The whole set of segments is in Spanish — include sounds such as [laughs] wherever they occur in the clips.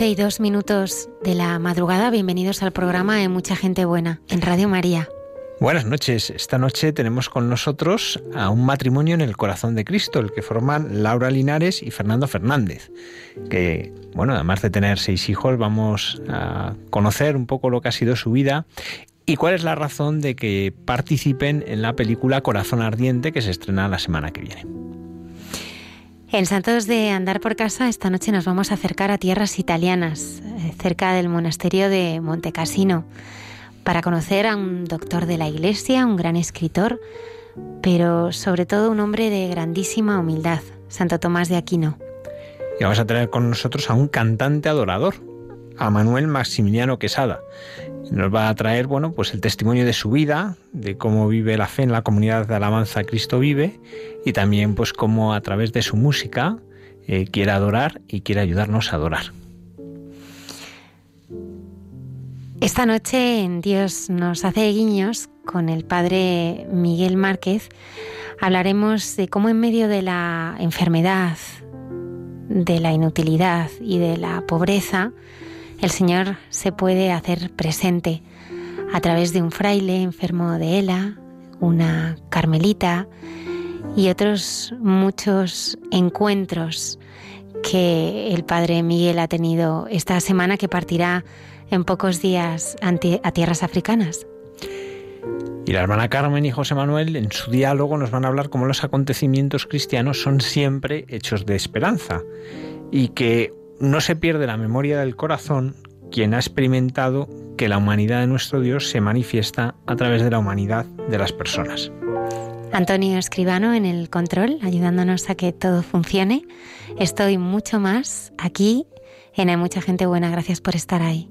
12 y 2 minutos de la madrugada. Bienvenidos al programa de Mucha Gente Buena en Radio María. Buenas noches. Esta noche tenemos con nosotros a un matrimonio en el corazón de Cristo, el que forman Laura Linares y Fernando Fernández. Que, bueno, además de tener seis hijos, vamos a conocer un poco lo que ha sido su vida y cuál es la razón de que participen en la película Corazón Ardiente que se estrena la semana que viene. En Santos de Andar por Casa, esta noche nos vamos a acercar a tierras italianas, eh, cerca del monasterio de Montecassino, para conocer a un doctor de la Iglesia, un gran escritor, pero sobre todo un hombre de grandísima humildad, Santo Tomás de Aquino. Y vamos a tener con nosotros a un cantante adorador, a Manuel Maximiliano Quesada. Nos va a traer, bueno, pues el testimonio de su vida, de cómo vive la fe en la comunidad de alabanza Cristo vive y también pues cómo a través de su música eh, quiere adorar y quiere ayudarnos a adorar. Esta noche en Dios nos hace guiños con el padre Miguel Márquez. Hablaremos de cómo en medio de la enfermedad, de la inutilidad y de la pobreza, el Señor se puede hacer presente a través de un fraile enfermo de ELA, una carmelita y otros muchos encuentros que el Padre Miguel ha tenido esta semana que partirá en pocos días a tierras africanas. Y la hermana Carmen y José Manuel en su diálogo nos van a hablar cómo los acontecimientos cristianos son siempre hechos de esperanza y que no se pierde la memoria del corazón quien ha experimentado que la humanidad de nuestro Dios se manifiesta a través de la humanidad de las personas. Antonio Escribano en el control, ayudándonos a que todo funcione. Estoy mucho más aquí en Hay mucha gente buena. Gracias por estar ahí.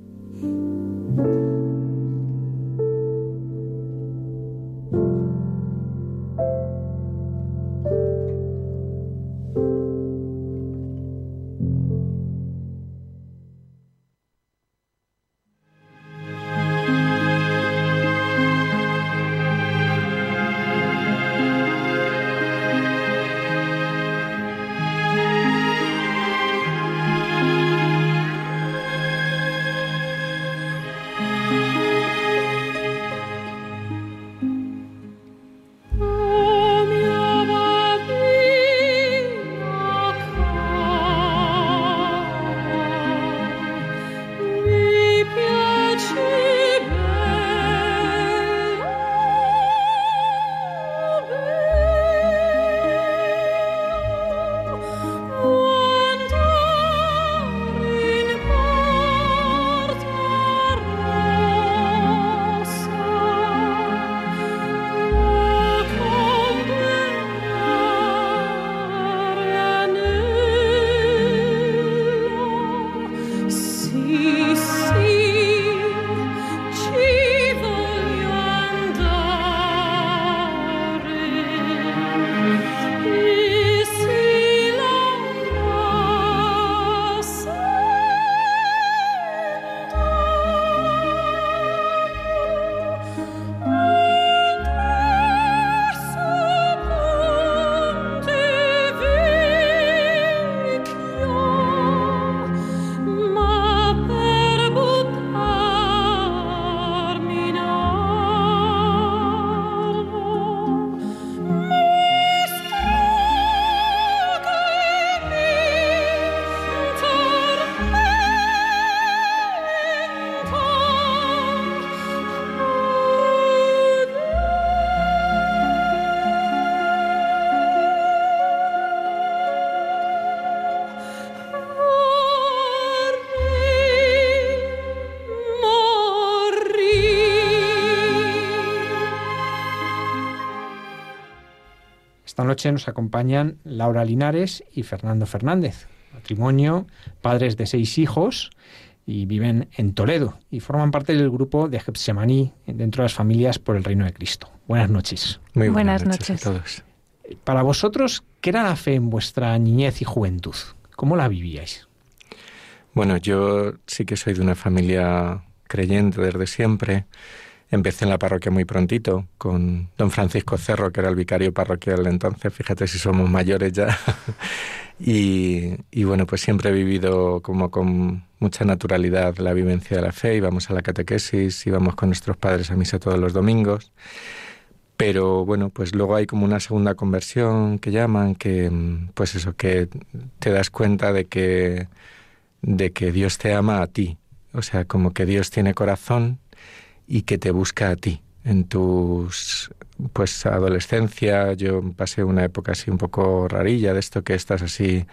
Noche nos acompañan Laura Linares y Fernando Fernández, matrimonio, padres de seis hijos y viven en Toledo y forman parte del grupo de Getsemaní dentro de las familias por el reino de Cristo. Buenas noches. Muy buenas, noches. a todos. Para vosotros, ¿qué era la fe en vuestra niñez y juventud? ¿Cómo la vivíais? Bueno, yo sí que soy de una familia creyente desde siempre. Empecé en la parroquia muy prontito con don Francisco Cerro, que era el vicario parroquial entonces, fíjate si somos mayores ya. [laughs] y, y, bueno, pues siempre he vivido como con mucha naturalidad la vivencia de la fe, íbamos a la catequesis, íbamos con nuestros padres a misa todos los domingos. Pero bueno, pues luego hay como una segunda conversión que llaman, que pues eso, que te das cuenta de que, de que Dios te ama a ti. O sea, como que Dios tiene corazón y que te busca a ti. En tus pues adolescencia yo pasé una época así un poco rarilla de esto que estás así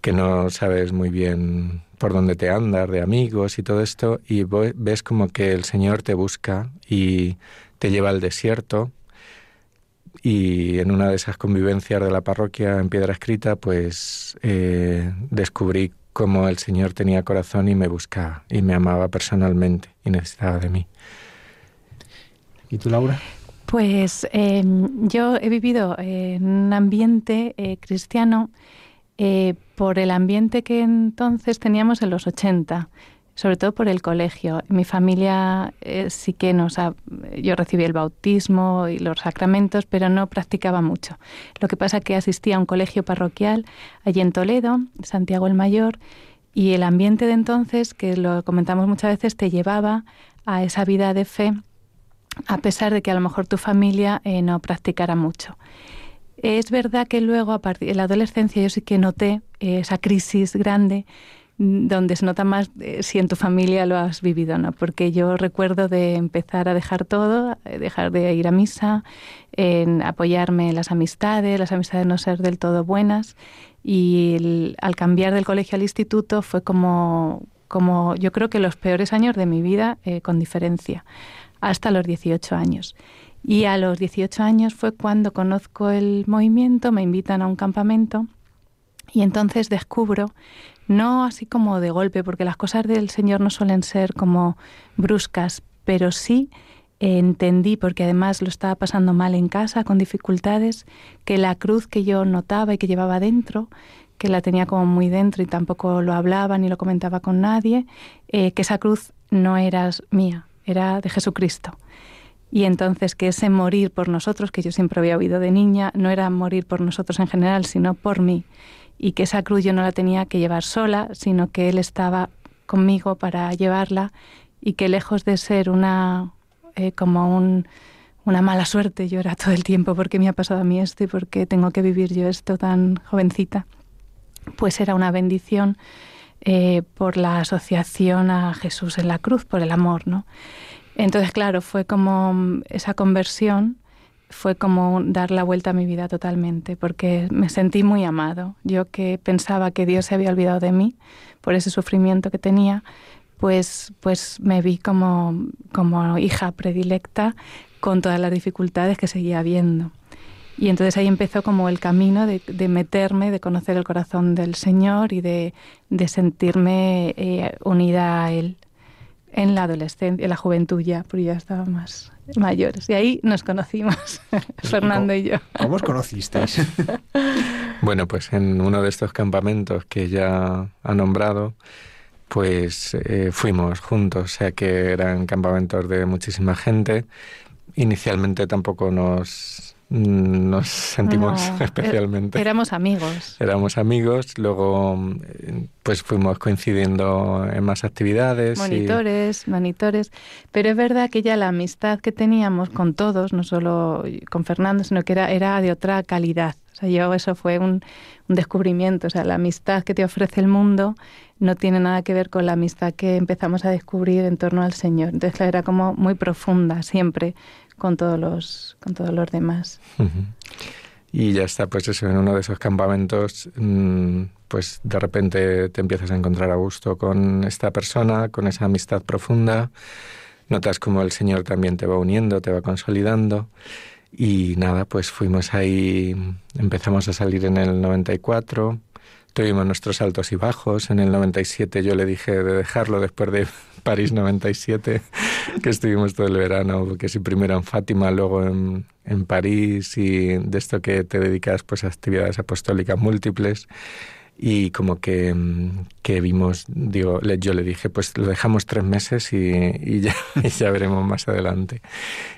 que no sabes muy bien por dónde te andas de amigos y todo esto y ves como que el Señor te busca y te lleva al desierto y en una de esas convivencias de la parroquia en piedra escrita pues eh, descubrí cómo el Señor tenía corazón y me buscaba y me amaba personalmente y necesitaba de mí. ¿Y tú, Laura? Pues em, yo he vivido en un ambiente eh, cristiano eh, por el ambiente que entonces teníamos en los 80, sobre todo por el colegio. Mi familia eh, sí que nos yo recibí el bautismo y los sacramentos, pero no practicaba mucho. Lo que pasa que asistía a un colegio parroquial allí en Toledo, Santiago el Mayor, y el ambiente de entonces, que lo comentamos muchas veces, te llevaba a esa vida de fe a pesar de que a lo mejor tu familia eh, no practicara mucho. Es verdad que luego, a partir de la adolescencia, yo sí que noté eh, esa crisis grande donde se nota más eh, si en tu familia lo has vivido no, porque yo recuerdo de empezar a dejar todo, dejar de ir a misa, en apoyarme en las amistades, las amistades no ser del todo buenas, y al cambiar del colegio al instituto fue como, como yo creo que los peores años de mi vida con diferencia hasta los 18 años. Y a los 18 años fue cuando conozco el movimiento, me invitan a un campamento y entonces descubro, no así como de golpe, porque las cosas del Señor no suelen ser como bruscas, pero sí entendí, porque además lo estaba pasando mal en casa, con dificultades, que la cruz que yo notaba y que llevaba dentro, que la tenía como muy dentro y tampoco lo hablaba ni lo comentaba con nadie, eh, que esa cruz no era mía, era de Jesucristo. Y entonces que ese morir por nosotros, que yo siempre había oído de niña, no era morir por nosotros en general, sino por mí. Y que esa cruz yo no la tenía que llevar sola, sino que Él estaba conmigo para llevarla y que lejos de ser una eh, como un, una mala suerte, yo era todo el tiempo porque me ha pasado a mí esto y porque tengo que vivir yo esto tan jovencita, pues era una bendición eh, por la asociación a Jesús en la cruz, por el amor, ¿no? Entonces, claro, fue como mm, esa conversión, fue como dar la vuelta a mi vida totalmente, porque me sentí muy amado. Yo que pensaba que Dios se había olvidado de mí por ese sufrimiento que tenía, pues, pues me vi como, como hija predilecta con todas las dificultades que seguía viendo. Y entonces ahí empezó como el camino de, meterme, de conocer el corazón del Señor y de, sentirme eh, unida a Él en la adolescencia, en la juventud ya, porque ya estaba más mayores. Y ahí nos conocimos, [laughs] Fernando y yo. ¿Cómo os conocisteis? [laughs] bueno, pues en uno de estos campamentos que ya ha nombrado, pues eh, fuimos juntos, o sea que eran campamentos de muchísima gente. Inicialmente tampoco nos nos sentimos [laughs] e- especialmente. Éramos amigos. Éramos amigos, luego pues fuimos coincidiendo en más actividades. Monitores, monitores. Pero es verdad que ya la amistad que teníamos con todos, no solo con Fernando, sino que era, era de otra calidad. O sea, yo eso fue un, un descubrimiento. O sea, la amistad que te ofrece el mundo no tiene nada que ver con la amistad que empezamos a descubrir en torno al Señor. Entonces, era como muy profunda siempre con todos los, con todos los demás. Y ya está, pues eso, en uno de esos campamentos, mm, pues de repente te empiezas a encontrar a gusto con esta persona, con esa amistad profunda, notas como el Señor también te va uniendo, te va consolidando. Y nada, pues fuimos ahí, empezamos a salir en el 94, tuvimos nuestros altos y bajos. En el 97 yo le dije de dejarlo después de París 97, que estuvimos todo el verano, que si primero en Fátima, luego en, en París y de esto que te dedicas pues a actividades apostólicas múltiples y como que, mm, que vimos, digo, yo le dije, pues lo dejamos tres meses y, y, ya, [laughs] ya, veremos más adelante.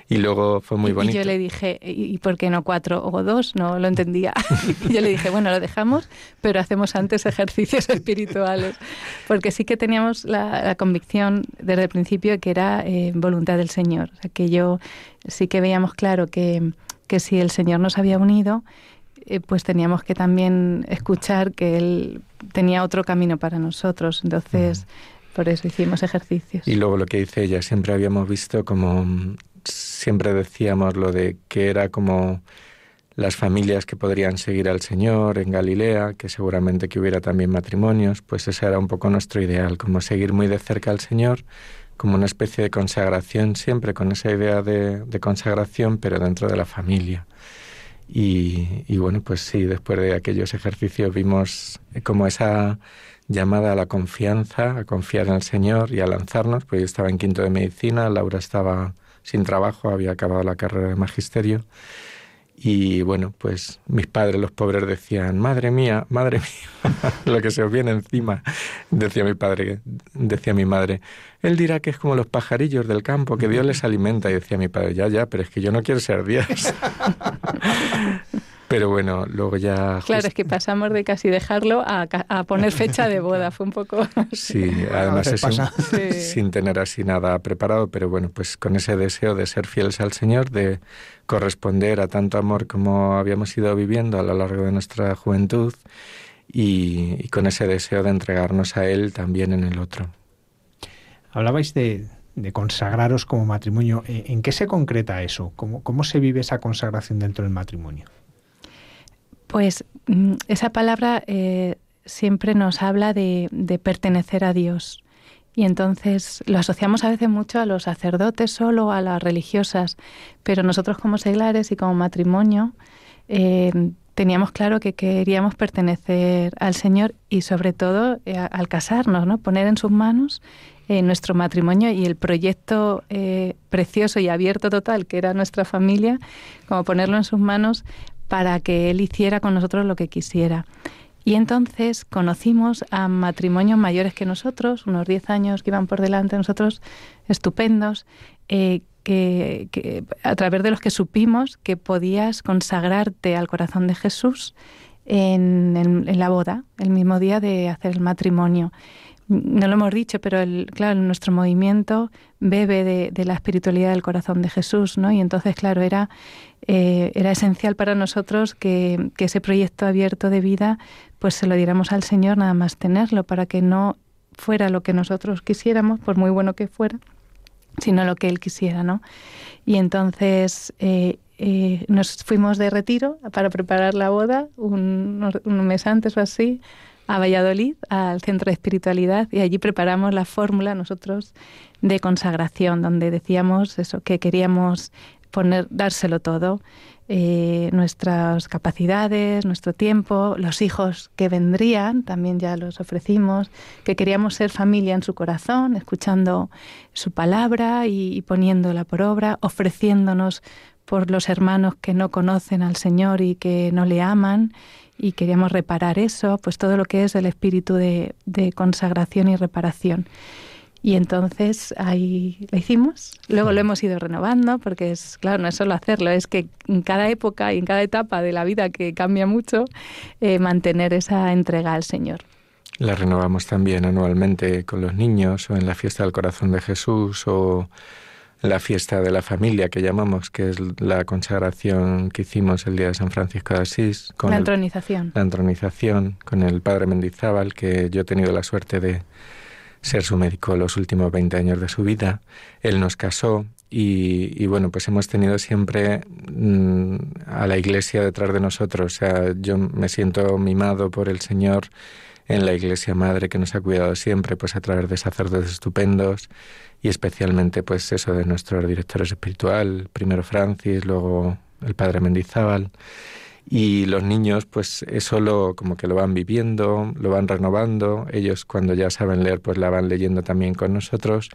Y luego fue muy bonito. Y yo le dije, ¿y por qué no cuatro o dos? No lo entendía. Y [laughs] yo le dije, bueno, lo dejamos, pero hacemos antes [laughs] ejercicios espirituales, porque sí que teníamos la, la convicción desde el principio que era eh, voluntad del Señor. O sea, que yo sí que veíamos claro que, que si el Señor nos había unido, eh, pues teníamos que también escuchar que él tenía otro camino para nosotros. Entonces, por eso hicimos ejercicios. Y luego lo que dice ella, siempre habíamos visto como, siempre decíamos lo de que era como las familias que podrían seguir al Señor en Galilea, que seguramente que hubiera también matrimonios, pues ese era un poco nuestro ideal, como seguir muy de cerca al Señor, como una especie de consagración, siempre con esa idea de, de consagración, pero dentro de la familia. Y, bueno, pues sí, después de aquellos ejercicios vimos como esa llamada a la confianza, a confiar en el Señor y a lanzarnos, pues yo estaba en quinto de medicina, Laura estaba sin trabajo, había acabado la carrera de magisterio y bueno, pues mis padres, los pobres, decían, madre mía, madre mía, [laughs] lo que se os viene encima. Decía mi padre, decía mi madre, él dirá que es como los pajarillos del campo, que Dios les alimenta. Y decía mi padre, ya, ya, pero es que yo no quiero ser Dios. [laughs] Pero bueno, luego ya... Claro, es que pasamos de casi dejarlo a, a, poner fecha de boda, fue un poco... [laughs] Sí, [laughs] además es sin, sí. sin, tener así nada preparado, pero bueno, pues con ese deseo de ser fieles al Señor, de corresponder a tanto amor como habíamos ido viviendo a lo largo de nuestra juventud y, y con ese deseo de entregarnos a Él también en el otro. Hablabais de, de consagraros como matrimonio. ¿En qué se concreta eso? ¿Cómo, ¿Cómo se vive esa consagración dentro del matrimonio? Pues mm, esa palabra eh, siempre nos habla de, de, pertenecer a Dios. Y entonces lo asociamos a veces mucho a los sacerdotes solo, a las religiosas, pero nosotros como seglares y como matrimonio eh, teníamos claro que queríamos pertenecer al Señor y sobre todo eh, al casarnos, ¿no? poner en sus manos eh, nuestro matrimonio y el proyecto eh, precioso y abierto total que era nuestra familia, como ponerlo en sus manos para que Él hiciera con nosotros lo que quisiera. Y entonces conocimos a matrimonios mayores que nosotros, unos 10 años que iban por delante de nosotros, estupendos, eh, que, a través de los que supimos que podías consagrarte al corazón de Jesús en la boda, el mismo día de hacer el matrimonio no lo hemos dicho, pero el, claro, nuestro movimiento bebe de, la espiritualidad del corazón de Jesús, ¿no? Y entonces, claro, era, eh, era esencial para nosotros que, que, ese proyecto abierto de vida, pues se lo diéramos al Señor nada más tenerlo, para que no fuera lo que nosotros quisiéramos, por muy bueno que fuera, sino lo que Él quisiera, ¿no? Y entonces eh, eh, nos fuimos de retiro para preparar la boda, un, un mes antes o así, a Valladolid, al Centro de Espiritualidad, y allí preparamos la fórmula nosotros de consagración, donde decíamos eso, que queríamos poner, dárselo todo, eh, nuestras capacidades, nuestro tiempo, los hijos que vendrían, también ya los ofrecimos, que queríamos ser familia en su corazón, escuchando su palabra y, y poniéndola por obra, ofreciéndonos por los hermanos que no conocen al Señor y que no le aman y queríamos reparar eso, pues todo lo que es el espíritu de, de consagración y reparación. Y entonces ahí lo hicimos. Luego lo hemos ido renovando, porque es, claro, no es solo hacerlo, es que en cada época y en cada etapa de la vida que cambia mucho, eh, mantener esa entrega al Señor. La renovamos también anualmente con los niños o en la fiesta del corazón de Jesús o la fiesta de la familia que llamamos, que es la consagración que hicimos el día de San Francisco de Asís. Con la entronización. El, la entronización con el padre Mendizábal, que yo he tenido la suerte de ser su médico los últimos 20 años de su vida. Él nos casó y, y bueno, pues hemos tenido siempre mmm, a la iglesia detrás de nosotros. O sea, yo me siento mimado por el Señor en la iglesia madre que nos ha cuidado siempre, pues a través de sacerdotes estupendos y especialmente pues eso de nuestros directores espiritual, primero Francis, luego el padre Mendizábal. Y los niños, pues eso lo, como que lo van viviendo, lo van renovando. Ellos cuando ya saben leer, pues la van leyendo también con nosotros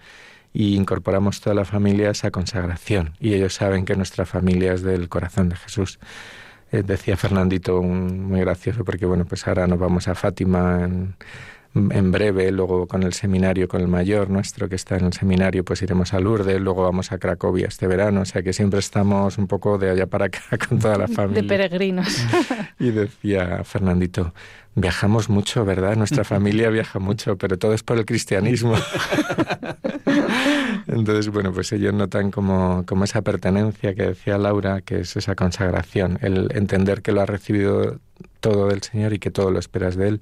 y incorporamos toda la familia a esa consagración. Y ellos saben que nuestra familia es del corazón de Jesús. Eh, decía Fernandito un, muy gracioso porque bueno, pues ahora nos vamos a Fátima en en breve, luego con el seminario, con el mayor nuestro que está en el seminario, pues iremos a Lourdes, luego vamos a Cracovia este verano, o sea que siempre estamos un poco de allá para acá [laughs] con toda la familia. De peregrinos. [laughs] Y decía Fernandito, viajamos mucho, ¿verdad? Nuestra [laughs] familia viaja mucho, pero todo es por el cristianismo. Entonces, bueno, pues ellos notan como, como esa pertenencia que decía Laura, que es esa consagración, el entender que lo ha recibido todo del Señor y que todo lo esperas de Él.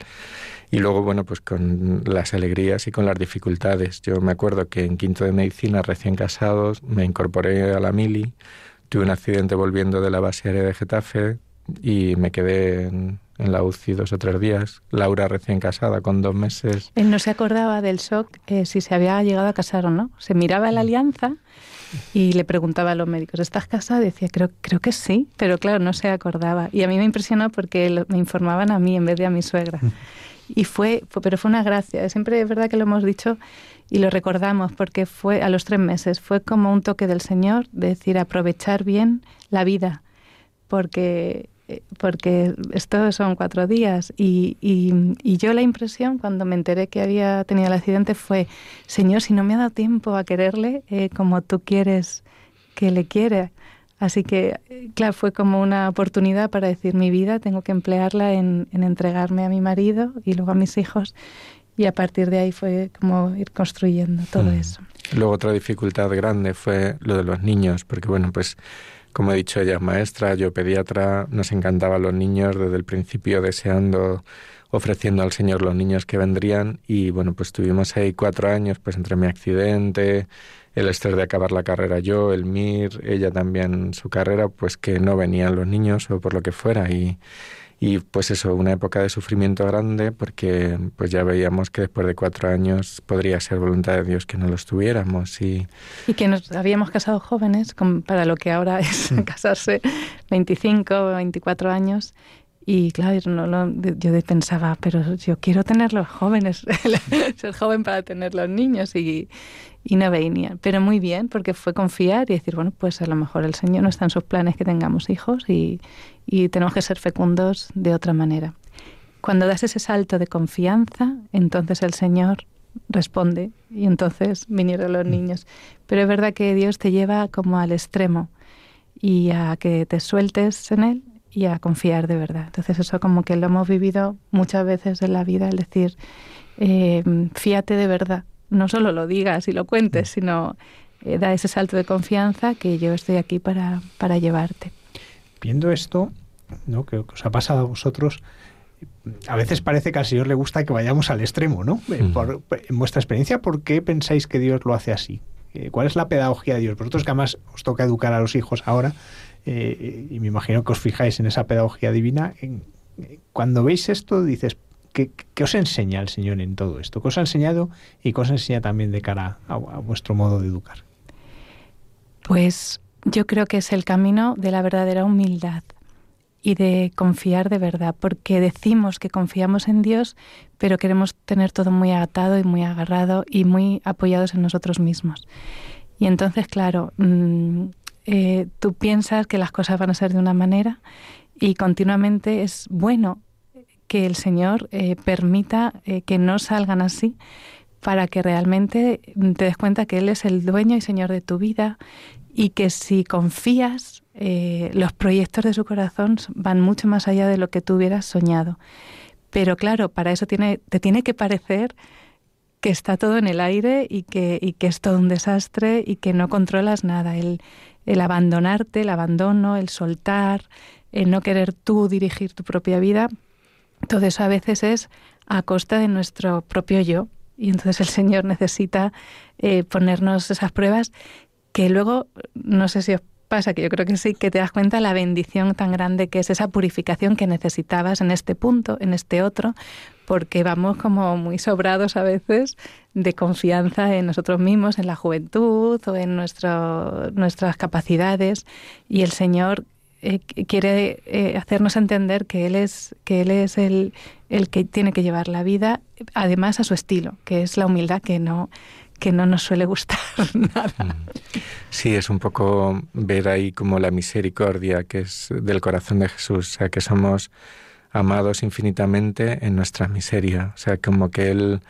Y luego, bueno, pues con las alegrías y con las dificultades. Yo me acuerdo que en quinto de medicina, recién casados, me incorporé a la mili, tuve un accidente volviendo de la base aérea de Getafe y me quedé en, la UCI dos o tres días. Laura recién casada, con dos meses. Él no se acordaba del shock eh, si se había llegado a casar o no. Se miraba la alianza y le preguntaba a los médicos, ¿estás casada? Decía, creo, creo que sí, pero claro, no se acordaba. Y a mí me impresionó porque me informaban a mí en vez de a mi suegra. [laughs] Y fue, pero fue una gracia. Siempre es verdad que lo hemos dicho y lo recordamos porque fue a los tres meses, fue como un toque del Señor de decir aprovechar bien la vida, porque porque esto son cuatro días y, y, yo la impresión cuando me enteré que había tenido el accidente fue, Señor, si no me ha dado tiempo a quererle eh, como tú quieres que le quiera. Así que, claro, fue como una oportunidad para decir mi vida, tengo que emplearla en, entregarme a mi marido y luego a mis hijos. Y a partir de ahí fue como ir construyendo todo mm. eso. Luego otra dificultad grande fue lo de los niños, porque bueno, pues como he dicho, ella es maestra, yo pediatra, nos encantaban los niños desde el principio deseando ofreciendo al Señor los niños que vendrían y bueno, pues tuvimos ahí cuatro años, pues entre mi accidente, el estrés de acabar la carrera yo, el MIR, ella también su carrera, pues que no venían los niños o por lo que fuera y, y pues eso, una época de sufrimiento grande porque pues ya veíamos que después de cuatro años podría ser voluntad de Dios que no los tuviéramos y, y que nos habíamos casado jóvenes para lo que ahora es mm. [laughs] casarse 25 o 24 años y claro, no, yo pensaba, pero yo quiero tener los jóvenes, [laughs] ser joven para tener los niños y, y no venía. Pero muy bien, porque fue confiar y decir, bueno, pues a lo mejor el Señor no está en sus planes que tengamos hijos y, y tenemos que ser fecundos de otra manera. Cuando das ese salto de confianza, entonces el Señor responde y entonces vinieron los mm. niños. Pero es verdad que Dios te lleva como al extremo y a que te sueltes en Él y a confiar de verdad. Entonces eso como que lo hemos vivido muchas veces en la vida, es decir, eh, fíate de verdad. No solo lo digas y lo cuentes, mm. sino eh, da ese salto de confianza que yo estoy aquí para, para llevarte. Viendo esto, ¿no? que os ha pasado a vosotros, a veces parece que al Señor le gusta que vayamos al extremo, ¿no? Eh, mm. en vuestra experiencia, ¿por qué pensáis que Dios lo hace así? ¿Cuál es la pedagogía de Dios? Vosotros que además os toca educar a los hijos ahora, eh, y me imagino que os fijáis en esa pedagogía divina, cuando veis esto dices, ¿qué, os enseña el Señor en todo esto? ¿Qué os ha enseñado y qué os enseña también de cara a, a vuestro modo de educar? Pues yo creo que es el camino de la verdadera humildad y de confiar de verdad, porque decimos que confiamos en Dios, pero queremos tener todo muy atado y muy agarrado y muy apoyados en nosotros mismos. Y entonces, claro, mm, eh, tú piensas que las cosas van a ser de una manera y continuamente es bueno que el Señor eh, permita eh, que no salgan así para que realmente te des cuenta que Él es el dueño y Señor de tu vida y que si confías, los proyectos de su corazón van mucho más allá de lo que tú hubieras soñado. Pero claro, para eso tiene, te tiene que parecer que está todo en el aire y que, y que es todo un desastre y que no controlas nada. El, el abandonarte, el abandono, el soltar, el no querer tú dirigir tu propia vida, todo eso a veces es a costa de nuestro propio yo. Y entonces el Señor necesita eh, ponernos esas pruebas que luego, no sé si os pasa, que yo creo que sí, que te das cuenta la bendición tan grande que es esa purificación que necesitabas en este punto, en este otro, porque vamos como muy sobrados a veces de confianza en nosotros mismos, en la juventud o en nuestro, nuestras capacidades. Y el Señor eh, quiere eh, hacernos entender que él es, que él es el, el que tiene que llevar la vida, además a su estilo, que es la humildad que no, que no nos suele gustar [laughs] nada. Mm. Sí, es un poco ver ahí como la misericordia que es del corazón de Jesús, o sea, que somos amados infinitamente en nuestra miseria, o sea, como que Él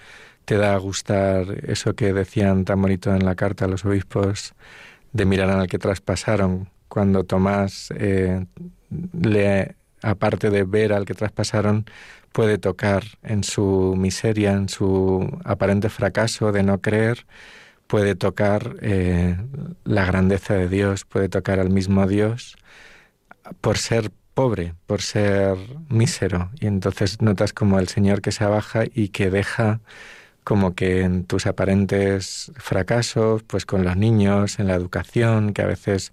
te da a gustar eso que decían tan bonito en la carta a los obispos, de mirar al que traspasaron, cuando Tomás eh, le, aparte de ver al que traspasaron, puede tocar en su miseria, en su aparente fracaso de no creer, puede tocar eh, la grandeza de Dios, puede tocar al mismo Dios por ser pobre, por ser mísero. Y entonces notas como el Señor que se abaja y que deja como que en tus aparentes fracasos, pues con los niños, en la educación, que a veces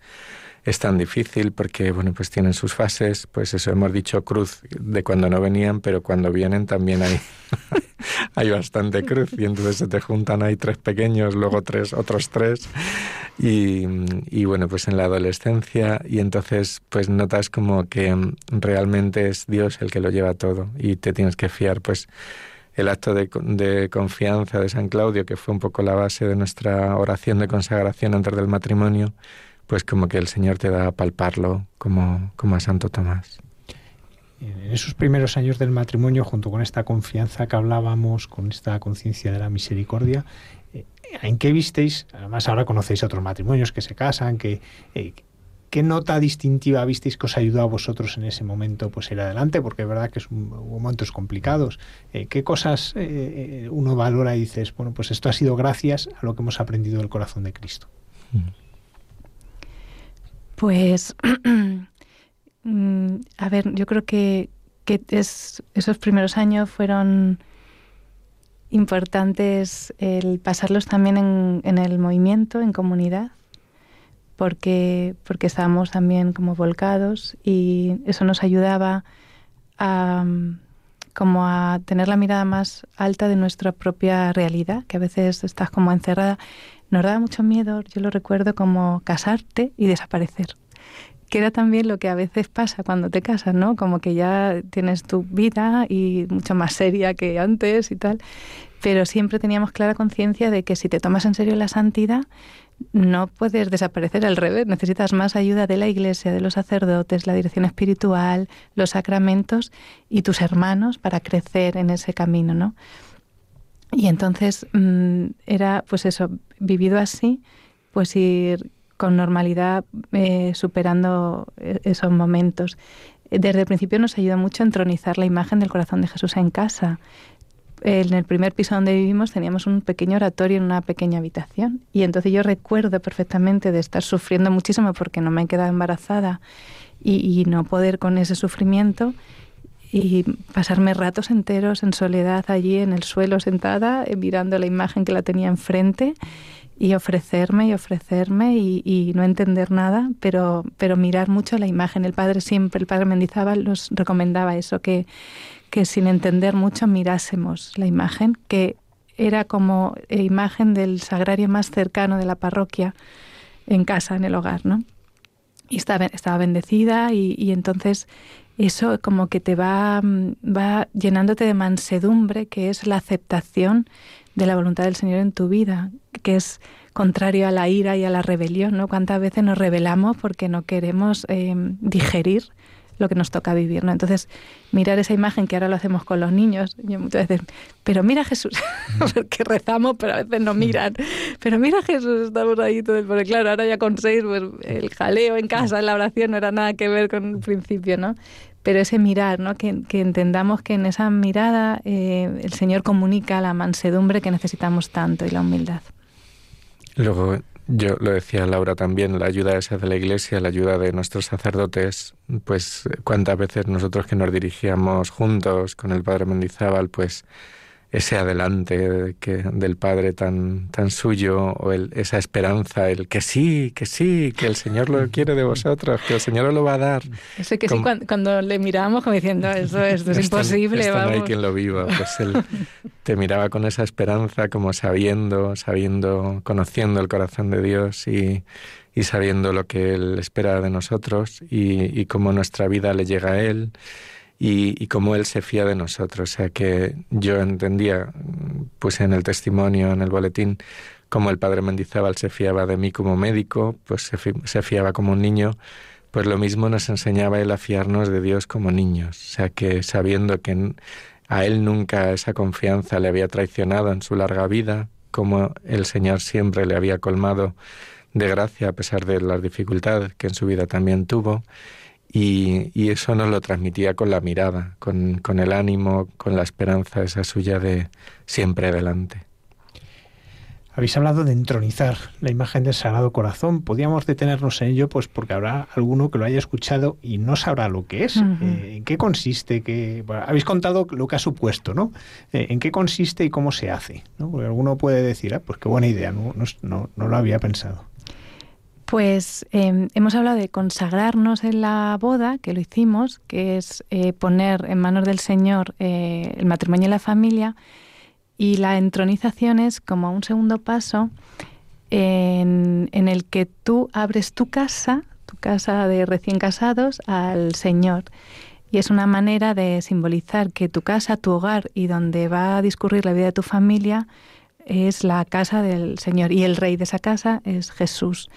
es tan difícil porque, bueno, pues tienen sus fases, pues eso hemos dicho cruz de cuando no venían, pero cuando vienen también hay, [laughs] hay bastante cruz y entonces se te juntan ahí tres pequeños, luego tres, otros tres y, y bueno, pues en la adolescencia y entonces pues notas como que realmente es Dios el que lo lleva todo y te tienes que fiar, pues el acto de, de, confianza de San Claudio, que fue un poco la base de nuestra oración de consagración antes del matrimonio, pues como que el Señor te da a palparlo como, como a Santo Tomás. En esos primeros años del matrimonio, junto con esta confianza que hablábamos, con esta conciencia de la misericordia, eh, ¿en qué visteis? Además, ahora conocéis otros matrimonios que se casan, que, eh, ¿qué nota distintiva visteis que os ayudó a vosotros en ese momento pues ir adelante? Porque es verdad que es un, momentos complicados. Eh, ¿Qué cosas uno valora y dices, bueno, pues esto ha sido gracias a lo que hemos aprendido del corazón de Cristo? Mm. Pues, [clears throat] mm, a ver, yo creo que, esos primeros años fueron importantes el pasarlos también en, el movimiento, en comunidad, porque, porque estábamos también como volcados y eso nos ayudaba a, como a tener la mirada más alta de nuestra propia realidad, que a veces estás como encerrada nos daba mucho miedo, yo lo recuerdo como casarte y desaparecer. Que era también lo que a veces pasa cuando te casas, ¿no? Como que ya tienes tu vida y mucho más seria que antes y tal. Pero siempre teníamos clara conciencia de que si te tomas en serio la santidad, no puedes desaparecer al revés, necesitas más ayuda de la iglesia, de los sacerdotes, la dirección espiritual, los sacramentos y tus hermanos para crecer en ese camino, ¿no? Y entonces mm, era, pues eso, vivido así, pues ir con normalidad eh, superando e-, esos momentos. Desde el principio nos ayuda mucho a entronizar la imagen del corazón de Jesús en casa. En el primer piso donde vivimos teníamos un pequeño oratorio en una pequeña habitación y entonces yo recuerdo perfectamente de estar sufriendo muchísimo porque no me he quedado embarazada y no poder con ese sufrimiento y pasarme ratos enteros en soledad allí en el suelo sentada, eh, mirando la imagen que la tenía enfrente y ofrecerme y ofrecerme y, no entender nada, pero, pero mirar mucho la imagen. El padre siempre, el padre Mendizábal nos recomendaba eso, que, que sin entender mucho mirásemos la imagen, que era como eh, imagen del sagrario más cercano de la parroquia en casa, en el hogar, ¿no? Y estaba, estaba bendecida y, y entonces eso como que te va, mm, va llenándote de mansedumbre, que es la aceptación de la voluntad del Señor en tu vida, que es contrario a la ira y a la rebelión, ¿no? Cuántas veces nos rebelamos porque no queremos em, digerir lo que nos toca vivir, ¿no? Entonces, mirar esa imagen que ahora lo hacemos con los niños, yo muchas veces, pero mira Jesús, [laughs] porque rezamos, pero a veces no miran, pero mira Jesús, estamos ahí todo, porque claro, ahora ya con seis, pues el jaleo en casa, la oración, no era nada que ver con el principio, ¿no? Pero ese mirar, ¿no? Que, entendamos que en esa mirada eh, el Señor comunica la mansedumbre que necesitamos tanto y la humildad. Luego, yo lo decía Laura también, la ayuda esa de la Iglesia, la ayuda de nuestros sacerdotes, pues cuántas veces nosotros que nos dirigíamos juntos con el Padre Mendizábal, pues ese adelante que, del Padre tan, tan suyo, o el, esa esperanza, el que sí, que sí, que el Señor lo quiere de vosotros, que el Señor lo va a dar. Eso que sí, cuando, le mirábamos como diciendo, eso, es imposible. Esto no hay quien lo viva. Pues él te miraba con esa esperanza, como sabiendo, sabiendo, conociendo el corazón de Dios y, y sabiendo lo que Él espera de nosotros y, y cómo nuestra vida le llega a Él y, y, cómo Él se fía de nosotros. O sea que yo entendía, pues en el testimonio, en el boletín, como el padre Mendizábal se fiaba de mí como médico, pues se, se fiaba como un niño, pues lo mismo nos enseñaba Él a fiarnos de Dios como niños. O sea que sabiendo que a Él nunca esa confianza le había traicionado en su larga vida, como el Señor siempre le había colmado de gracia a pesar de las dificultades que en su vida también tuvo. Y, y eso nos lo transmitía con la mirada, con, con, el ánimo, con la esperanza esa suya de siempre adelante. Habéis hablado de entronizar la imagen del Sagrado Corazón. Podríamos detenernos en ello, pues porque habrá alguno que lo haya escuchado y no sabrá lo que es. Uh -huh. eh, ¿En qué consiste? Que, bueno, habéis contado lo que ha supuesto, ¿no? Eh, ¿En qué consiste y cómo se hace? ¿no? Porque alguno puede decir, ah, pues qué buena idea, no, no, no, no lo había pensado. Pues eh, hemos hablado de consagrarnos en la boda, que lo hicimos, que es eh, poner en manos del Señor eh, el matrimonio y la familia, y la entronización es como un segundo paso en, en el que tú abres tu casa, tu casa de recién casados, al Señor. Y es una manera de simbolizar que tu casa, tu hogar y donde va a discurrir la vida de tu familia es la casa del Señor y el rey de esa casa es Jesús.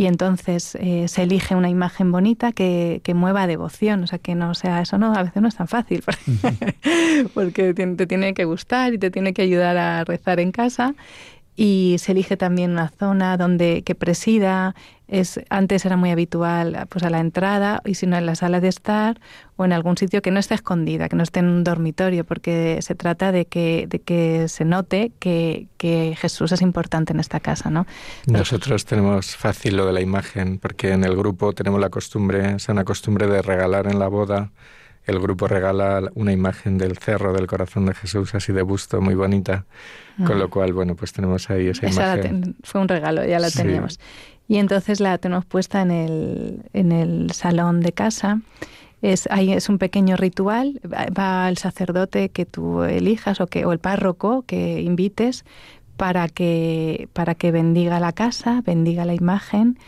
Y entonces eh, se elige una imagen bonita que, que, mueva devoción, o sea, que no sea eso, no, a veces no es tan fácil, [laughs] porque, [laughs] porque te, te tiene que gustar y te tiene que ayudar a rezar en casa y se elige también una zona donde que presida. Es antes era muy habitual pues a la entrada y si no en la sala de estar o en algún sitio que no esté escondida que no esté en un dormitorio porque se trata de que de que se note que, que Jesús es importante en esta casa no nosotros tenemos fácil lo de la imagen porque en el grupo tenemos la costumbre es una costumbre de regalar en la boda el grupo regala una imagen del cerro del corazón de Jesús, así de busto, muy bonita. Con lo cual, bueno, pues tenemos ahí esa, esa imagen. fue un regalo, ya la sí. teníamos. Y entonces la tenemos puesta en el, en el salón de casa. Es, ahí es un pequeño ritual, va el sacerdote que tú elijas o, que, o el párroco que invites para que, para que bendiga la casa, bendiga la imagen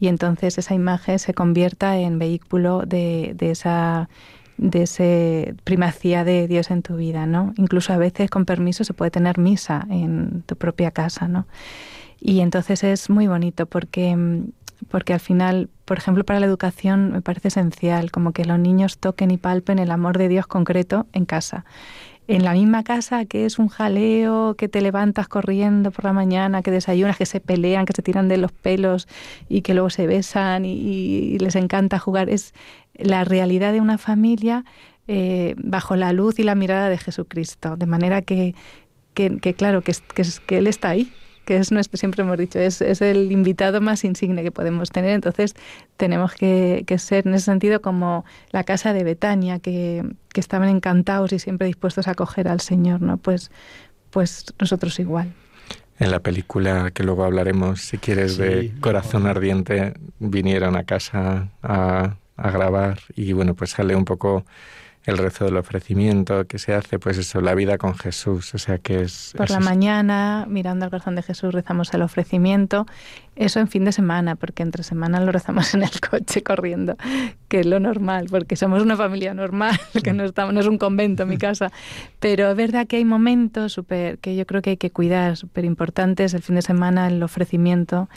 y entonces esa imagen se convierta en vehículo de, de esa de esa primacía de Dios en tu vida, ¿no? Incluso a veces con permiso se puede tener misa en tu propia casa, ¿no? Y entonces es muy bonito porque porque al final, por ejemplo, para la educación me parece esencial como que los niños toquen y palpen el amor de Dios concreto en casa. En la misma casa que es un jaleo, que te levantas corriendo por la mañana, que desayunas, que se pelean, que se tiran de los pelos y que luego se besan y, y les encanta jugar. Es, la realidad de una familia eh, bajo la luz y la mirada de Jesucristo. De manera que, que, que claro, que, que, que, Él está ahí, que es nuestro, siempre hemos dicho, es, es el invitado más insigne que podemos tener. Entonces tenemos que, que ser en ese sentido como la casa de Betania, que, que estaban encantados y siempre dispuestos a acoger al Señor, ¿no? Pues, pues nosotros igual. En la película que luego hablaremos, si quieres, sí, de Corazón Ardiente, vinieron a casa a a grabar y bueno, pues sale un poco el rezo del ofrecimiento que se hace, pues eso, la vida con Jesús, o sea que es... Por es la eso. mañana, mirando al corazón de Jesús, rezamos el ofrecimiento, eso en fin de semana, porque entre semana lo rezamos en el coche corriendo, que es lo normal, porque somos una familia normal, [laughs] que no, es un convento mi casa, pero es verdad que hay momentos super, que yo creo que hay que cuidar, súper importantes, el fin de semana el ofrecimiento,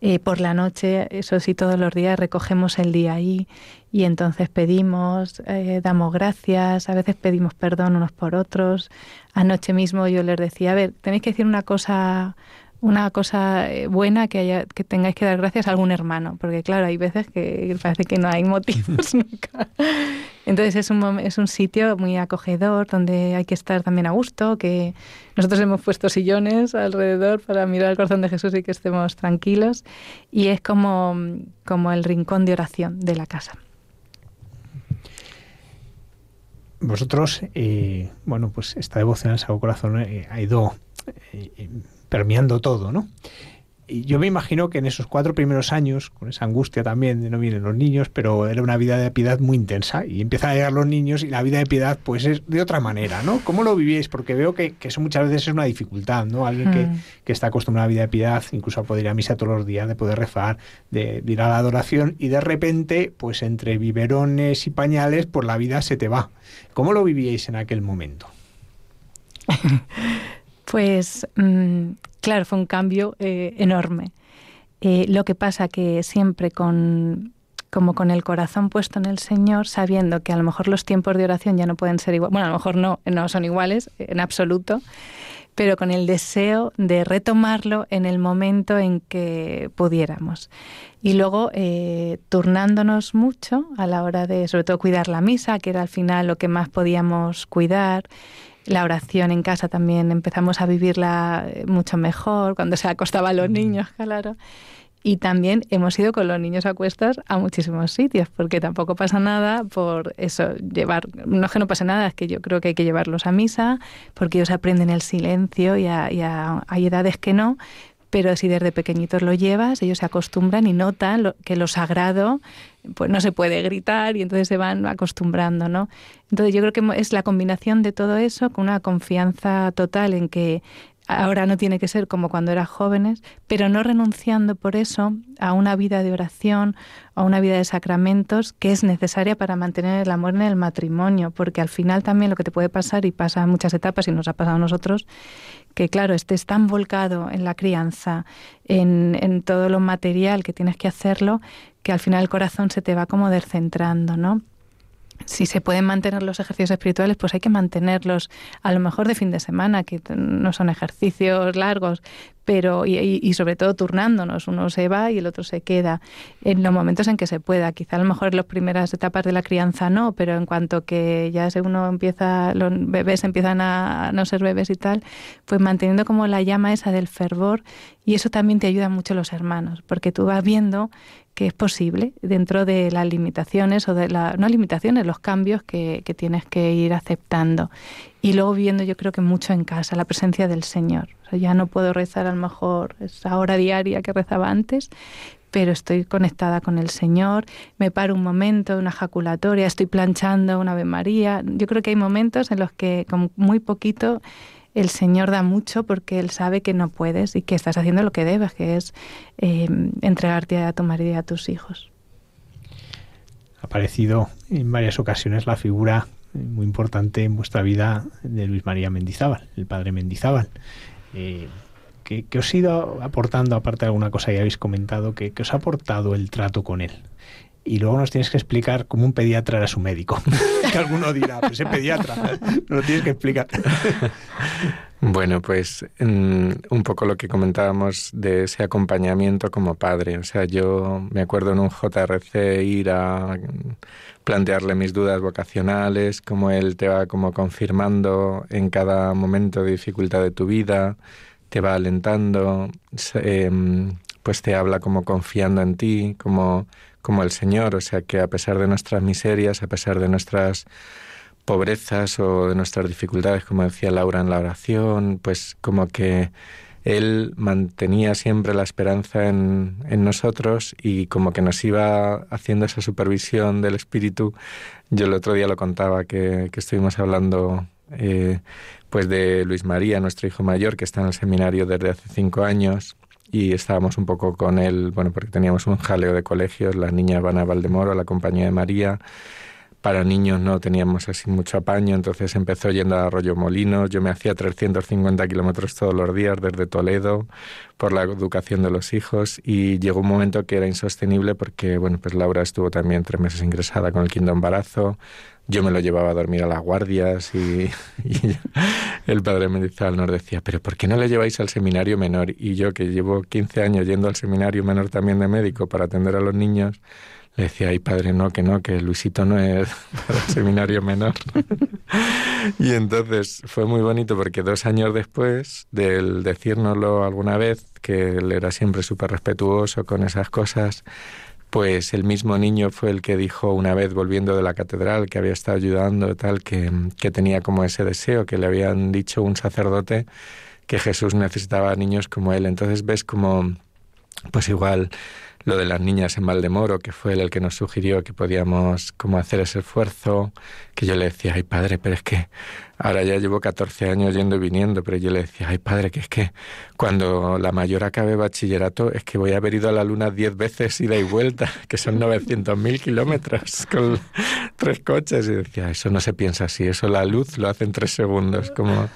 eh, por la noche, eso sí, todos los días recogemos el día ahí y entonces pedimos, eh, damos gracias, a veces pedimos perdón unos por otros. Anoche mismo yo les decía, a ver, tenéis que decir una cosa una cosa eh, buena que haya que tengáis que dar gracias a algún hermano, porque claro, hay veces que parece que no hay motivos nunca. Entonces es un es un sitio muy acogedor donde hay que estar también a gusto, que nosotros hemos puesto sillones alrededor para mirar al corazón de Jesús y que estemos tranquilos y es como como el rincón de oración de la casa. Vosotros, eh, bueno, pues esta devoción al Sagrado Corazón eh, ha ido eh, permeando todo, ¿no? Y yo me imagino que en esos cuatro primeros años, con esa angustia también de no vienen los niños, pero era una vida de piedad muy intensa y empiezan a llegar los niños y la vida de piedad pues es de otra manera, ¿no? ¿Cómo lo vivíais? Porque veo que, eso muchas veces es una dificultad, ¿no? Alguien que, mm. que, está acostumbrado a la vida de piedad, incluso a poder ir a misa todos los días, de poder rezar, de, de ir a la adoración y de repente, pues entre biberones y pañales, pues la vida se te va. ¿Cómo lo vivíais en aquel momento? [laughs] Pues mm, claro, fue un cambio eh, enorme. Eh, lo que pasa que siempre con como con el corazón puesto en el Señor, sabiendo que a lo mejor los tiempos de oración ya no pueden ser iguales, bueno, a lo mejor no, no son iguales en absoluto, pero con el deseo de retomarlo en el momento en que pudiéramos. Y luego eh, turnándonos mucho a la hora de, sobre todo, cuidar la misa, que era al final lo que más podíamos cuidar, la oración en casa también empezamos a vivirla eh, mucho mejor cuando se acostaban los niños, claro. Y también hemos ido con los niños a cuestas a muchísimos sitios, porque tampoco pasa nada por eso, llevar, no es que no pase nada, es que yo creo que hay que llevarlos a misa, porque ellos aprenden el silencio y, hay edades que no, pero si desde pequeñitos lo llevas, ellos se acostumbran y notan que lo sagrado pues no se puede gritar y entonces se van acostumbrando, ¿no? Entonces yo creo que es la combinación de todo eso con una confianza total en que ahora no tiene que ser como cuando eran jóvenes, pero no renunciando por eso a una vida de oración, a una vida de sacramentos que es necesaria para mantener el amor en el matrimonio, porque al final también lo que te puede pasar, y pasa en muchas etapas y nos ha pasado a nosotros, que claro, estés tan volcado en la crianza, en, en, todo lo material que tienes que hacerlo, que al final el corazón se te va como descentrando, ¿no? Si se pueden mantener los ejercicios espirituales, pues hay que mantenerlos a lo mejor de fin de semana, que no son ejercicios largos, pero y, sobre todo turnándonos, uno se va y el otro se queda en los momentos en que se pueda. Quizá a lo mejor en las primeras etapas de la crianza no, pero en cuanto que ya se uno empieza, los bebés empiezan a no ser bebés y tal, pues manteniendo como la llama esa del fervor y eso también te ayuda mucho los hermanos, porque tú vas viendo que es posible dentro de las limitaciones o de la, no limitaciones, los cambios que, que tienes que ir aceptando. Y luego viviendo yo creo que mucho en casa, la presencia del Señor. Ya no puedo rezar a lo mejor esa hora diaria que rezaba antes, pero estoy conectada con el Señor, me paro un momento, una jaculatoria, estoy planchando una Ave María. Yo creo que hay momentos en los que con muy poquito el Señor da mucho porque Él sabe que no puedes y que estás haciendo lo que debes, que es eh, entregarte a tu marido y a tus hijos. Ha aparecido en varias ocasiones la figura eh, muy importante en vuestra vida de Luis María Mendizábal, el padre Mendizábal. Eh, ¿qué, os ha ido aportando, aparte de alguna cosa que habéis comentado, qué os ha aportado el trato con él? Y luego nos tienes que explicar cómo un pediatra era su médico. [laughs] que alguno dirá, pues ese pediatra, no lo tienes que explicar. [laughs] bueno, pues un poco lo que comentábamos de ese acompañamiento como padre. O sea, yo me acuerdo en un JRC ir a plantearle mis dudas vocacionales, cómo él te va como confirmando en cada momento de dificultad de tu vida, te va alentando, em, pues te habla como confiando en ti, como como el Señor, o sea que a pesar de nuestras miserias, a pesar de nuestras pobrezas o de nuestras dificultades, como decía Laura en la oración, pues como que Él mantenía siempre la esperanza en, en nosotros y como que nos iba haciendo esa supervisión del Espíritu. Yo el otro día lo contaba que, que estuvimos hablando eh, pues de Luis María, nuestro hijo mayor, que está en el seminario desde hace cinco años y estábamos un poco con él, bueno, porque teníamos un jaleo de colegios, las niñas van a Valdemoro, a la compañía de María, para niños no teníamos así mucho apaño, entonces empezó yendo a Arroyo Molinos, yo me hacía 350 kilómetros todos los días desde Toledo por la educación de los hijos y llegó un momento que era insostenible porque, bueno, pues Laura estuvo también tres meses ingresada con el quinto embarazo, yo me lo llevaba a dormir a las guardias y, [laughs] el padre Mendizábal nos decía, pero ¿por qué no le lleváis al seminario menor? Y yo que llevo 15 años yendo al seminario menor también de médico para atender a los niños, le decía, ay padre, no, que no, que Luisito no es [laughs] para el seminario menor. [laughs] y entonces fue muy bonito porque dos años después del decírnoslo alguna vez, que él era siempre súper respetuoso con esas cosas, pues el mismo niño fue el que dijo una vez volviendo de la catedral que había estado ayudando tal que, que tenía como ese deseo que le habían dicho un sacerdote que Jesús necesitaba niños como él. Entonces ves como pues igual lo de las niñas en Valdemoro, que fue él el que nos sugirió que podíamos como hacer ese esfuerzo, que yo le decía, ay padre, pero es que ahora ya llevo 14 años yendo y viniendo, pero yo le decía, ay padre, que es que cuando la mayor acabe bachillerato es que voy a haber ido a la luna 10 veces ida y vuelta, [laughs] que son 900.000 kilómetros con tres coches. Y decía, eso no se piensa así, eso la luz lo hace en tres segundos. Como...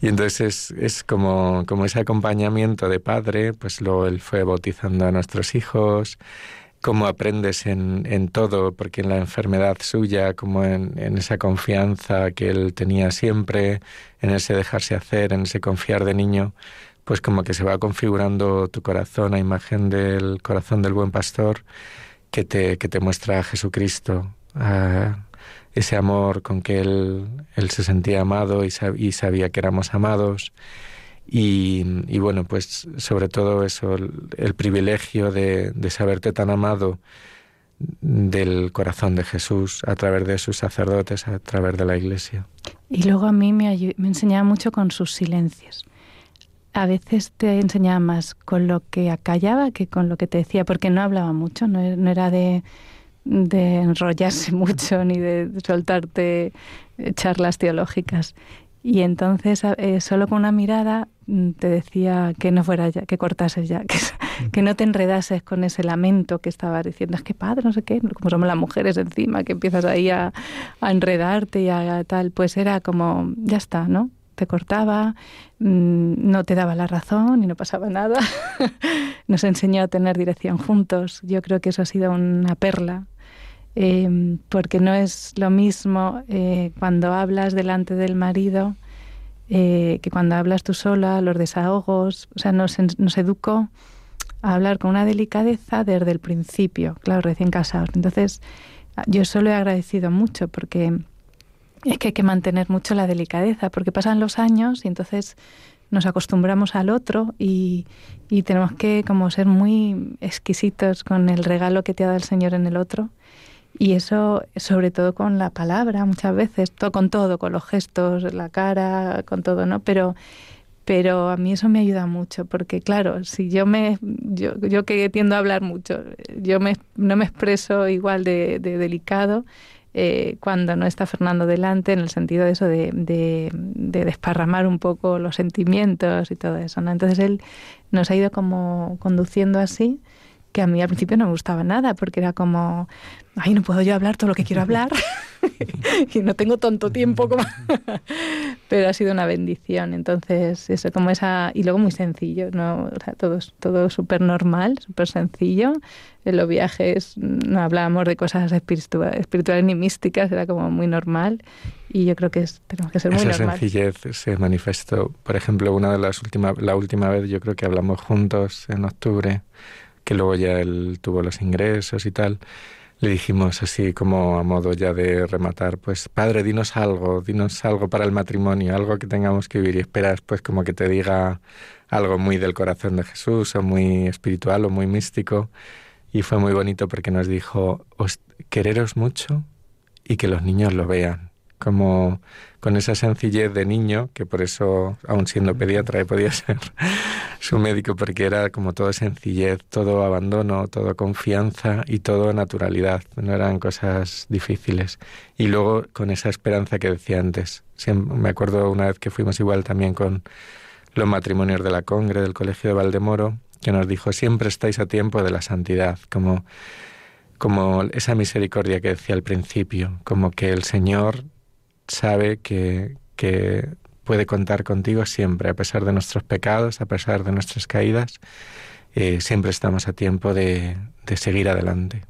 Y entonces es, es como, como ese acompañamiento de padre, pues luego él fue bautizando a nuestros hijos cómo aprendes en, todo, porque en la enfermedad suya, como en, esa confianza que él tenía siempre, en ese dejarse hacer, en ese confiar de niño, pues como que se va configurando tu corazón a imagen del corazón del buen pastor que te, que te muestra a Jesucristo, ese amor con que él, él se sentía amado y, y sabía que éramos amados y, bueno, pues sobre todo eso, el, privilegio de, saberte tan amado del corazón de Jesús a través de sus sacerdotes, a través de la iglesia. Y luego a mí me, enseñaba mucho con sus silencios. A veces te enseñaba más con lo que acallaba que con lo que te decía, porque no hablaba mucho, no, no era de, enrollarse [laughs] mucho ni de soltarte charlas teológicas. Y entonces eh, solo con una mirada te decía que no fuera ya, que cortases ya, [laughs] que, no te enredases con ese lamento que estabas diciendo, es que padre, no sé qué, como somos las mujeres encima, que empiezas ahí a, enredarte y a, tal, pues era como, ya está, ¿no? Te cortaba, mmm, no te daba la razón y no pasaba nada. [laughs] Nos enseñó a tener dirección juntos. Yo creo que eso ha sido una perla eh, porque no es lo mismo eh, cuando hablas delante del marido eh, que cuando hablas tú sola, los desahogos, o sea, nos, nos educó a hablar con una delicadeza desde el principio, claro, recién casados. Entonces, yo solo he agradecido mucho porque es que hay que mantener mucho la delicadeza, porque pasan los años y entonces nos acostumbramos al otro y, y tenemos que como ser muy exquisitos con el regalo que te ha dado el Señor en el otro y eso, sobre todo con la palabra, muchas veces, todo, con todo, con los gestos, la cara, con todo, ¿no? Pero, pero a mí eso me ayuda mucho, porque claro, si yo me, yo, yo que tiendo a hablar mucho, yo me, no me expreso igual de, de delicado eh, cuando no está Fernando delante, en el sentido de eso, de, de, de, desparramar un poco los sentimientos y todo eso, ¿no? Entonces él nos ha ido como conduciendo así que a mí al principio no me gustaba nada, porque era como, ay, no puedo yo hablar todo lo que quiero hablar [laughs] [laughs] y no tengo tanto tiempo como... [laughs] Pero ha sido una bendición, entonces eso como esa... Y luego muy sencillo, ¿no? O sea, todo, todo súper normal, súper sencillo. En los viajes no hablábamos de cosas espirituales, espirituales ni místicas, era como muy normal y yo creo que es, tenemos que ser muy Esa normal. sencillez se manifestó, por ejemplo, una de las últimas, la última vez yo creo que hablamos juntos en octubre, que luego ya él tuvo los ingresos y tal, le dijimos así como a modo ya de rematar, pues padre, dinos algo, dinos algo para el matrimonio, algo que tengamos que vivir y esperas pues como que te diga algo muy del corazón de Jesús o muy espiritual o muy místico. Y fue muy bonito porque nos dijo, os quereros mucho y que los niños lo vean como con esa sencillez de niño, que por eso, aun siendo pediatra, podía [laughs] ser su médico, porque era como todo sencillez, todo abandono, todo confianza y todo naturalidad, no eran cosas difíciles. Y luego con esa esperanza que decía antes, me acuerdo una vez que fuimos igual también con los matrimonios de la Congre, del Colegio de Valdemoro, que nos dijo, siempre estáis a tiempo de la santidad, como como esa misericordia que decía al principio, como que el Señor sabe que, que puede contar contigo siempre, a pesar de nuestros pecados, a pesar de nuestras caídas, eh, siempre estamos a tiempo de, de, seguir adelante.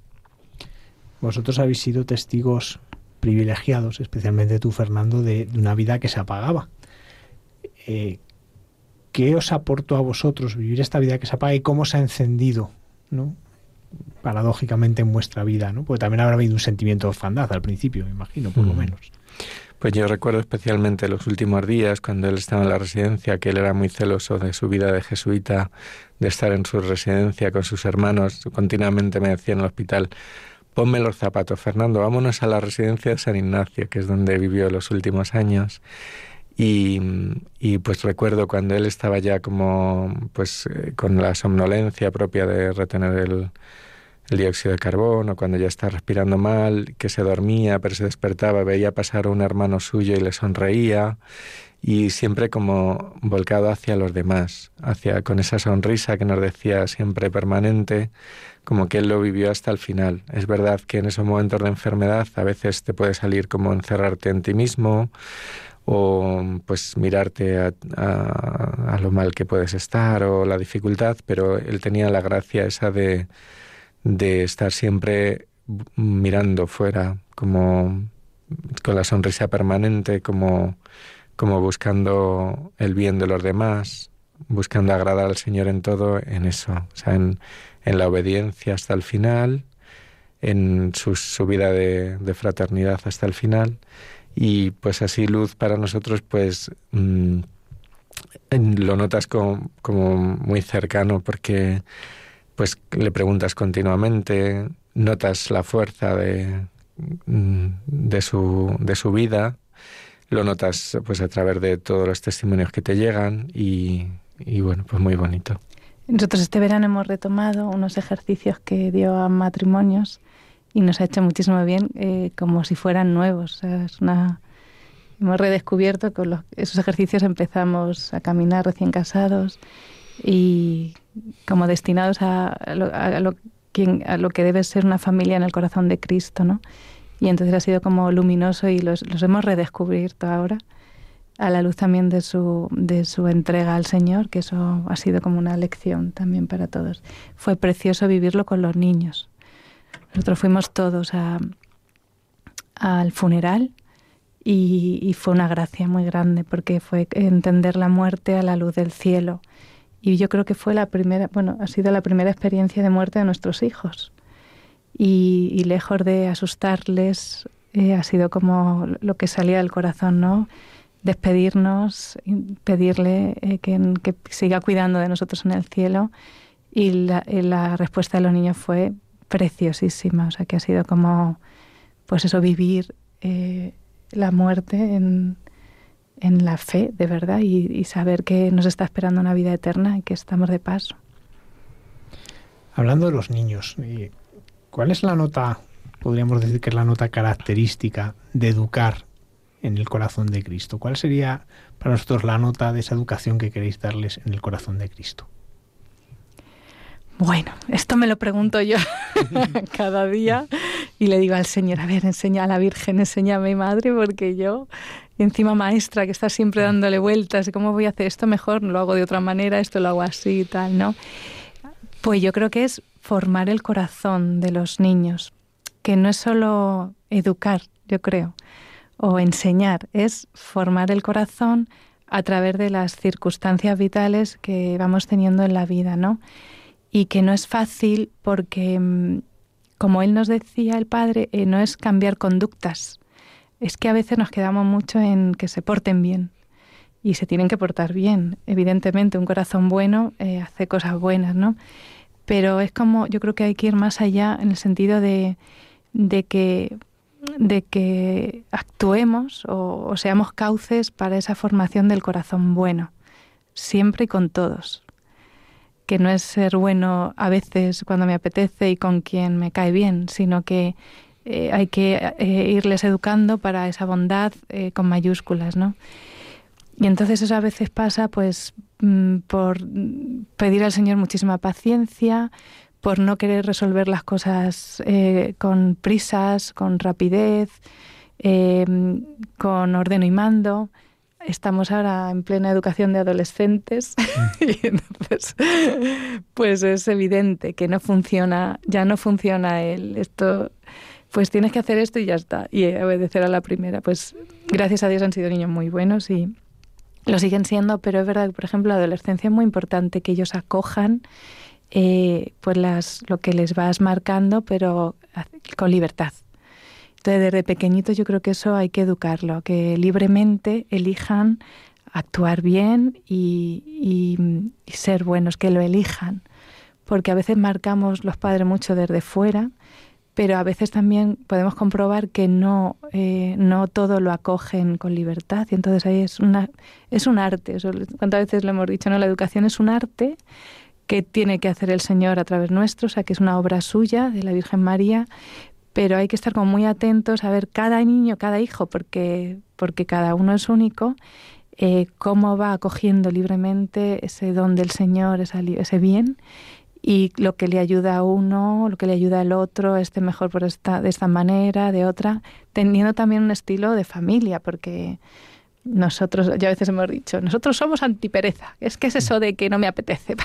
Vosotros habéis sido testigos privilegiados, especialmente tú, Fernando, de, de una vida que se apagaba. Eh, ¿Qué os aportó a vosotros vivir esta vida que se apaga y cómo se ha encendido, ¿no? paradójicamente en vuestra vida, ¿no? Porque también habrá habido un sentimiento de orfandad al principio, me imagino, por mm. lo menos. Pues yo recuerdo especialmente los últimos días, cuando él estaba en la residencia, que él era muy celoso de su vida de jesuita, de estar en su residencia con sus hermanos. Continuamente me decía en el hospital, ponme los zapatos, Fernando, vámonos a la residencia de San Ignacio, que es donde vivió los últimos años. Y, y, pues recuerdo cuando él estaba ya como pues eh, con la somnolencia propia de retener el, el dióxido de carbono, cuando ya está respirando mal, que se dormía, pero se despertaba, veía pasar a un hermano suyo y le sonreía, y siempre como volcado hacia los demás, hacia con esa sonrisa que nos decía siempre permanente, como que él lo vivió hasta el final. Es verdad que en esos momentos de enfermedad a veces te puede salir como encerrarte en ti mismo o pues mirarte a, a lo mal que puedes estar o la dificultad, pero él tenía la gracia esa de de estar siempre mirando fuera, como con la sonrisa permanente, como, como buscando el bien de los demás, buscando agradar al Señor en todo, en eso, o sea, en, en la obediencia hasta el final, en su, su vida de, de, fraternidad hasta el final. Y pues así luz para nosotros, pues mmm, lo notas como, como muy cercano porque pues le preguntas continuamente, notas la fuerza de, mm, de, su, de su vida, lo notas pues a través de todos los testimonios que te llegan y, y bueno, pues muy bonito. Nosotros este verano hemos retomado unos ejercicios que dio a matrimonios y nos ha hecho muchísimo bien, eh, como si fueran nuevos. Es una, hemos redescubierto con los, esos ejercicios empezamos a caminar recién casados y como destinados a, lo, que debe ser una familia en el corazón de Cristo, ¿no? Y entonces ha sido como luminoso y los, hemos redescubierto ahora a la luz también de su, de su entrega al Señor, que eso ha sido como una lección también para todos. Fue precioso vivirlo con los niños. Nosotros fuimos todos al funeral y, y, fue una gracia muy grande porque fue entender la muerte a la luz del cielo y yo creo que fue la primera, bueno, ha sido la primera experiencia de muerte de nuestros hijos. Y, lejos de asustarles, eh, ha sido como lo que salía del corazón, ¿no? Despedirnos, pedirle eh, que, que, siga cuidando de nosotros en el cielo. Y la, y la, respuesta de los niños fue preciosísima, o sea que ha sido como, pues eso, vivir eh, la muerte en, en la fe de verdad y, y, saber que nos está esperando una vida eterna y que estamos de paso. Hablando de los niños, ¿cuál es la nota, podríamos decir que es la nota característica de educar en el corazón de Cristo? ¿Cuál sería para nosotros la nota de esa educación que queréis darles en el corazón de Cristo? Bueno, esto me lo pregunto yo [laughs] cada día y le digo al Señor, a ver, enseña a la Virgen, enséñame madre, porque yo encima maestra que está siempre dándole vueltas, ¿cómo voy a hacer esto mejor? Lo hago de otra manera, esto lo hago así y tal, ¿no? Pues yo creo que es formar el corazón de los niños, que no es solo educar, yo creo, o enseñar, es formar el corazón a través de las circunstancias vitales que vamos teniendo en la vida, ¿no? Y que no es fácil porque, mm, como él nos decía el padre, eh, no es cambiar conductas, es que a veces nos quedamos mucho en que se porten bien y se tienen que portar bien. Evidentemente, un corazón bueno eh, hace cosas buenas, ¿no? Pero es como, yo creo que hay que ir más allá en el sentido de, de que de que actuemos o, o seamos cauces para esa formación del corazón bueno, siempre y con todos. Que no es ser bueno a veces cuando me apetece y con quien me cae bien, sino que eh, hay que eh, irles educando para esa bondad eh, con mayúsculas, ¿no? Y entonces eso a veces pasa pues mm, por pedir al Señor muchísima paciencia, por no querer resolver las cosas con prisas, con rapidez, con orden y mando. Estamos ahora en plena educación de adolescentes mm. [laughs] y entonces pues es evidente que no funciona, ya no funciona el esto pues tienes que hacer esto y ya está, y obedecer a la primera. Pues gracias a Dios han sido niños muy buenos y lo siguen siendo, pero es verdad que, por ejemplo, la adolescencia es muy importante que ellos acojan eh, pues las, lo que les vas marcando, pero con libertad. Entonces, desde pequeñitos yo creo que eso hay que educarlo, que libremente elijan actuar bien y, y, y ser buenos, que lo elijan. Porque a veces marcamos los padres mucho desde fuera pero a veces también podemos comprobar que no, eh, no todo lo acogen con libertad y entonces ahí es, una, es un arte. ¿Cuántas veces lo hemos dicho? no La educación es un arte que tiene que hacer el Señor a través nuestro, o sea, que es una obra suya de la Virgen María, pero hay que estar como muy atentos a ver cada niño, cada hijo, porque, porque cada uno es único, eh, cómo va acogiendo libremente ese don del Señor, ese bien, y lo que le ayuda a uno, lo que le ayuda al otro, este mejor por esta, de esta manera, de otra, teniendo también un estilo de familia, porque nosotros, ya a veces hemos dicho, nosotros somos antipereza. Es que es eso de que no me apetece.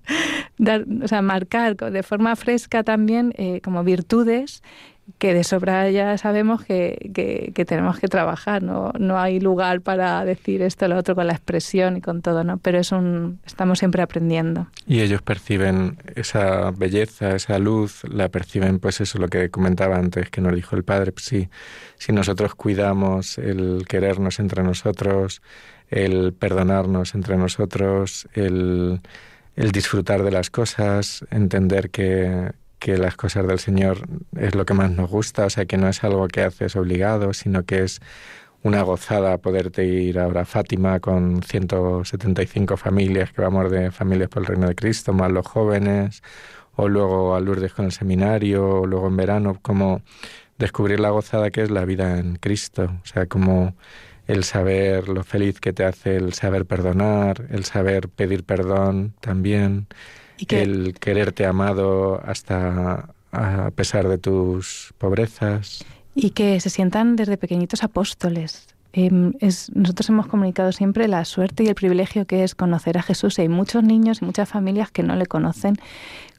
[laughs] Dar, o sea, marcar de forma fresca también eh, como virtudes que de sobra ya sabemos que, que, tenemos que trabajar, ¿no? no hay lugar para decir esto o lo otro con la expresión y con todo, ¿no? Pero es un, estamos siempre aprendiendo. Y ellos perciben esa belleza, esa luz, la perciben, pues eso lo que comentaba antes, que nos dijo el Padre, pues sí, si nosotros cuidamos el querernos entre nosotros, el perdonarnos entre nosotros, el, el disfrutar de las cosas, entender que, que las cosas del Señor es lo que más nos gusta, o sea, que no es algo que haces obligado, sino que es una gozada poderte ir ahora a Fátima con 175 familias, que vamos de familias por el Reino de Cristo, más los jóvenes, o luego a Lourdes con el seminario, o luego en verano, como descubrir la gozada que es la vida en Cristo, o sea, como el saber lo feliz que te hace el saber perdonar, el saber pedir perdón también, el quererte amado hasta a pesar de tus pobrezas. Y que se sientan desde pequeñitos apóstoles. Em, es, nosotros hemos comunicado siempre la suerte y el privilegio que es conocer a Jesús. Y hay muchos niños y muchas familias que no le conocen.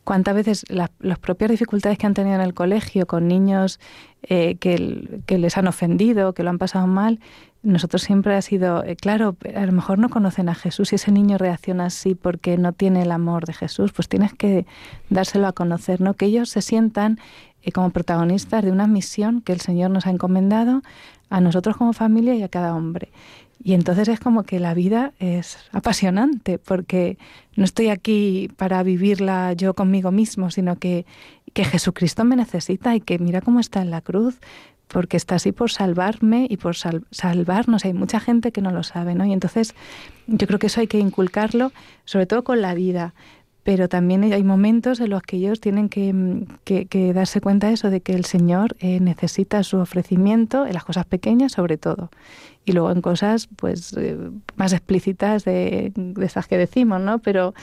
¿Cuántas veces las propias dificultades que han tenido en el colegio con niños eh, que, les han ofendido, que lo han pasado mal, nosotros siempre ha sido, eh, claro, a lo mejor no conocen a Jesús y ese niño reacciona así porque no tiene el amor de Jesús, pues tienes que dárselo a conocer, ¿no? Que ellos se sientan eh, como protagonistas de una misión que el Señor nos ha encomendado a nosotros como familia y a cada hombre. Y entonces es como que la vida es apasionante, porque no estoy aquí para vivirla yo conmigo mismo, sino que, que Jesucristo me necesita y que mira cómo está en la cruz, porque está así por salvarme y por salvarnos. Hay mucha gente que no lo sabe, ¿no? Y entonces yo creo que eso hay que inculcarlo, sobre todo con la vida. Pero también hay momentos en los que ellos tienen que, darse cuenta de eso, de que el Señor eh, necesita su ofrecimiento en las cosas pequeñas, sobre todo. Y luego en cosas pues eh, más explícitas de, de esas que decimos, ¿no? Pero,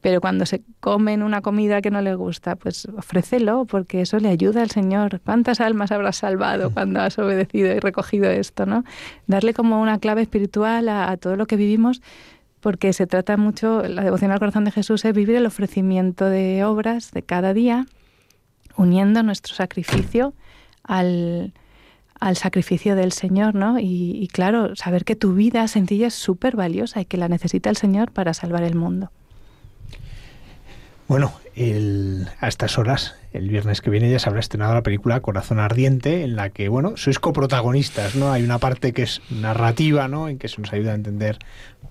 pero cuando se comen una comida que no le gusta, pues ofrécelo, porque eso le ayuda al Señor. ¿Cuántas almas habrás salvado [laughs] cuando has obedecido y recogido esto, no? Darle como una clave espiritual a, todo lo que vivimos, porque se trata mucho, la devoción al corazón de Jesús es vivir el ofrecimiento de obras de cada día, uniendo nuestro sacrificio al, sacrificio del Señor, ¿no? Y, y claro, saber que tu vida sencilla es súper valiosa y que la necesita el Señor para salvar el mundo. Bueno, a estas horas, el viernes que viene, ya se habrá estrenado la película Corazón Ardiente, en la que, bueno, sois coprotagonistas, ¿no? Hay una parte que es narrativa, ¿no? En que se nos ayuda a entender,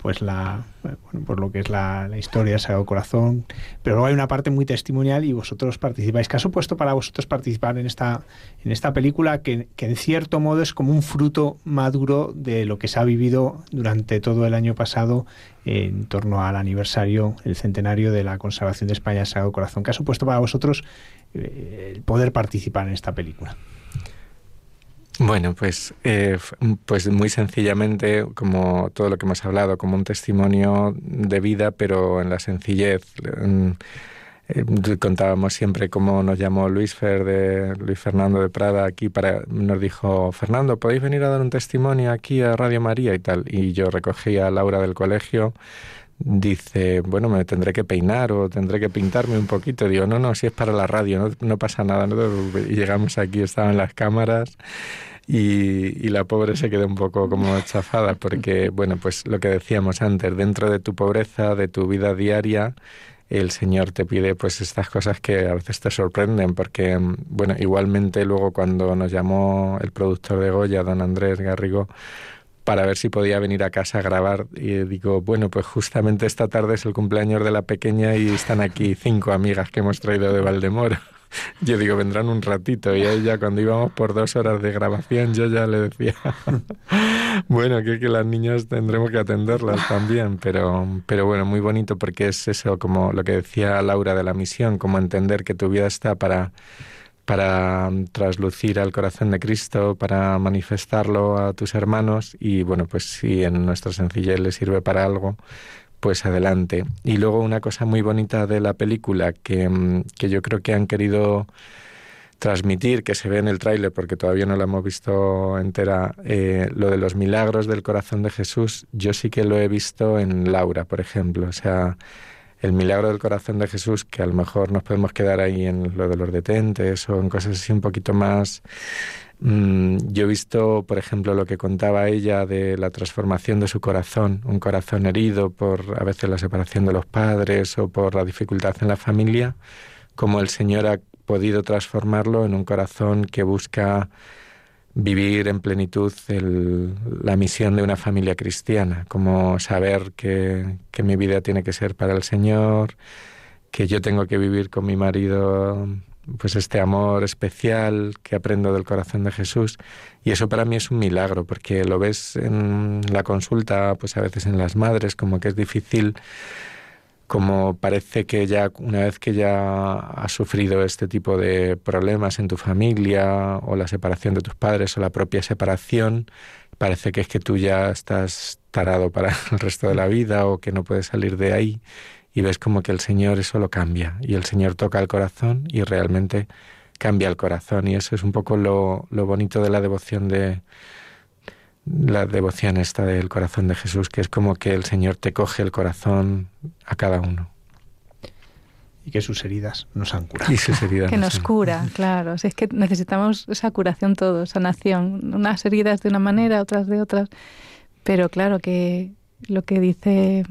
pues, la, bueno, por lo que es la, historia Sagrado Corazón, pero luego hay una parte muy testimonial y vosotros participáis. ¿Qué ha supuesto para vosotros participar en esta, en esta película que, que en cierto modo es como un fruto maduro de lo que se ha vivido durante todo el año pasado en torno al aniversario, el centenario de la conservación de España Sagrado Corazón. ¿Qué ha supuesto para vosotros eh, poder participar en esta película? Bueno, pues, eh, pues muy sencillamente, como todo lo que hemos hablado, como un testimonio de vida, pero en la sencillez. Eh, contábamos siempre cómo nos llamó Luis Fer de Luis Fernando de Prada aquí para nos dijo Fernando podéis venir a dar un testimonio aquí a Radio María y tal y yo recogí a Laura del colegio dice bueno me tendré que peinar o tendré que pintarme un poquito digo no no si es para la radio no, no pasa nada y llegamos aquí estaban las cámaras y, la pobre se quedó un poco como chafada porque, bueno, pues lo que decíamos antes, dentro de tu pobreza, de tu vida diaria, el Señor te pide pues estas cosas que a veces te sorprenden, porque, bueno, igualmente luego cuando nos llamó el productor de Goya, don Andrés Garrigo, para ver si podía venir a casa a grabar. Y digo, bueno, pues justamente esta tarde es el cumpleaños de la pequeña y están aquí cinco amigas que hemos traído de Valdemoro. [laughs] yo digo, vendrán un ratito. Y ella, cuando íbamos por dos horas de grabación, yo ya le decía, [laughs] bueno, que, que las niñas tendremos que atenderlas también. Pero, pero bueno, muy bonito porque es eso, como lo que decía Laura de la misión, como entender que tu vida está para para traslucir al corazón de Cristo, para manifestarlo a tus hermanos y bueno, pues si en nuestra sencillez le sirve para algo, pues adelante. Y luego una cosa muy bonita de la película que, mm, que yo creo que han querido transmitir, que se ve en el tráiler, porque todavía no la hemos visto entera, eh, lo de los milagros del corazón de Jesús, yo sí que lo he visto en Laura, por ejemplo. O sea, el milagro del corazón de Jesús, que a lo mejor nos podemos quedar ahí en lo de los detentes o en cosas así un poquito más Mm, yo he visto, por ejemplo, lo que contaba ella de la transformación de su corazón, un corazón herido por a veces la separación de los padres o por la dificultad en la familia, como el Señor ha podido transformarlo en un corazón que busca vivir en plenitud la misión de una familia cristiana, como saber que, que mi vida tiene que ser para el Señor, que yo tengo que vivir con mi marido pues este amor especial que aprendo del corazón de Jesús. Y eso para mí es un milagro porque lo ves en la consulta pues a veces en las madres como que es difícil como parece que ya una vez que ya has sufrido este tipo de problemas en tu familia o la separación de tus padres o la propia separación parece que es que tú ya estás tarado para [laughs] el resto de la vida o que no puedes salir de ahí y ves como que el Señor eso lo cambia y el Señor toca el corazón y realmente cambia el corazón y eso es un poco lo, lo bonito de la devoción de la devoción esta del corazón de Jesús, que es como que el Señor te coge el corazón a cada uno. Y que sus heridas nos han curado. Y sus heridas que nos, cura, claro. es que necesitamos esa curación todos, sanación. Unas heridas de una manera, otras de otras. Pero claro que lo que dice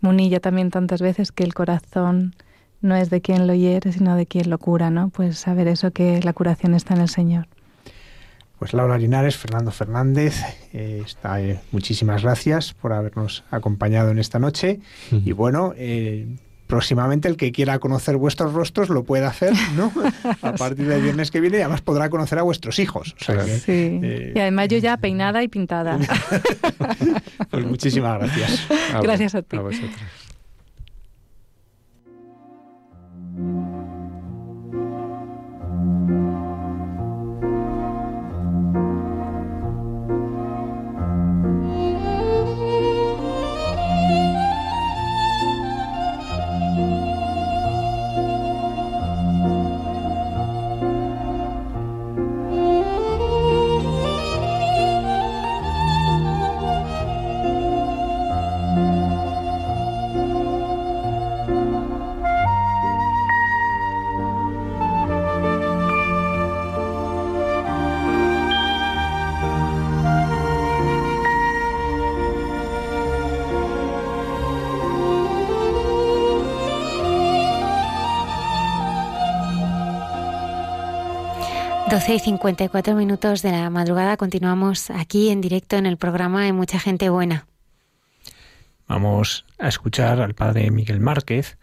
Munilla también tantas veces que el corazón no es de quien lo hiere, sino de quien lo cura, ¿no? Pues saber eso que la curación está en el Señor. Pues Laura Linares, Fernando Fernández, eh, está, eh, muchísimas gracias por habernos acompañado en esta noche. Y bueno, eh, próximamente el que quiera conocer vuestros rostros lo puede hacer, ¿no? [laughs] A partir del viernes que viene y además podrá conocer a vuestros hijos. sí. Eh, y además yo ya peinada y pintada. [laughs] pues muchísimas gracias. gracias a ti. A 12 y 54 minutos de la madrugada continuamos aquí en directo en el programa de Mucha Gente Buena. Vamos a escuchar al padre Miguel Márquez,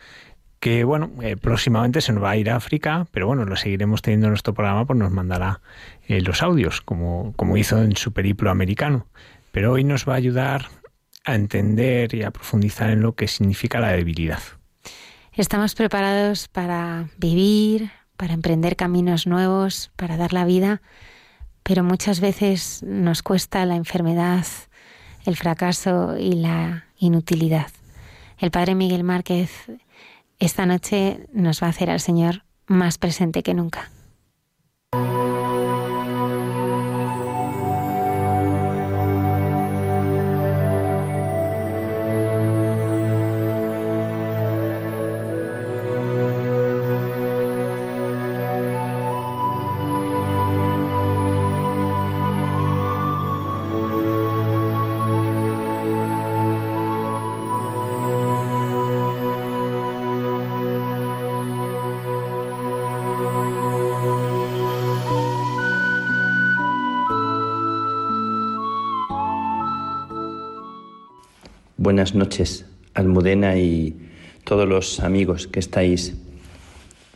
que bueno, eh, próximamente se nos va a ir a África, pero bueno, lo seguiremos teniendo en nuestro programa, pues nos mandará eh, los audios, como, como hizo en su periplo americano. Pero hoy nos va a ayudar a entender y a profundizar en lo que significa la debilidad. Estamos preparados para vivir, para emprender caminos nuevos, para dar la vida, pero muchas veces nos cuesta la enfermedad, el fracaso y la inutilidad. El Padre Miguel Márquez esta noche nos va a hacer al Señor más presente que nunca. '" Buenas noches, Almudena y todos los amigos que estáis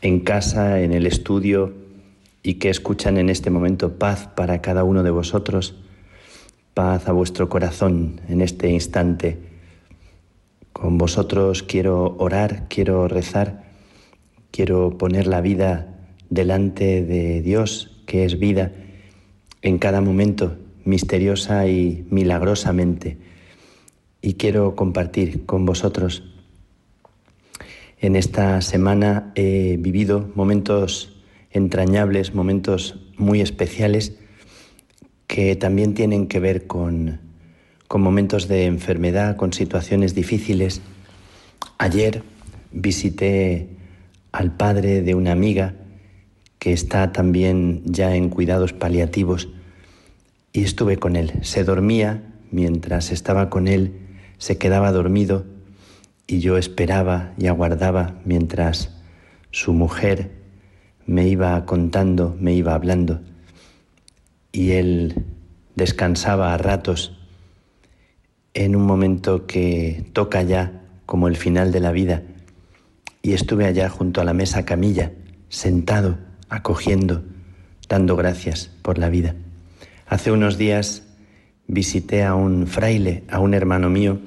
en casa, en el estudio y que escuchan en este momento paz para cada uno de vosotros, paz a vuestro corazón en este instante. Con vosotros quiero orar, quiero rezar, quiero poner la vida delante de Dios, que es vida, en cada momento, misteriosa y milagrosamente. Y quiero compartir con vosotros en esta semana he vivido momentos entrañables, momentos muy especiales que también tienen que ver con, con momentos de enfermedad, con situaciones difíciles. Ayer visité al padre de una amiga que está también ya en cuidados paliativos y estuve con él. Se dormía mientras estaba con él, se quedaba dormido y yo esperaba y aguardaba mientras su mujer me iba contando, me iba hablando, y él descansaba a ratos en un momento que toca ya como el final de la vida, y estuve allá junto a la mesa camilla, sentado, acogiendo, dando gracias por la vida. Hace unos días visité a un fraile, a un hermano mío,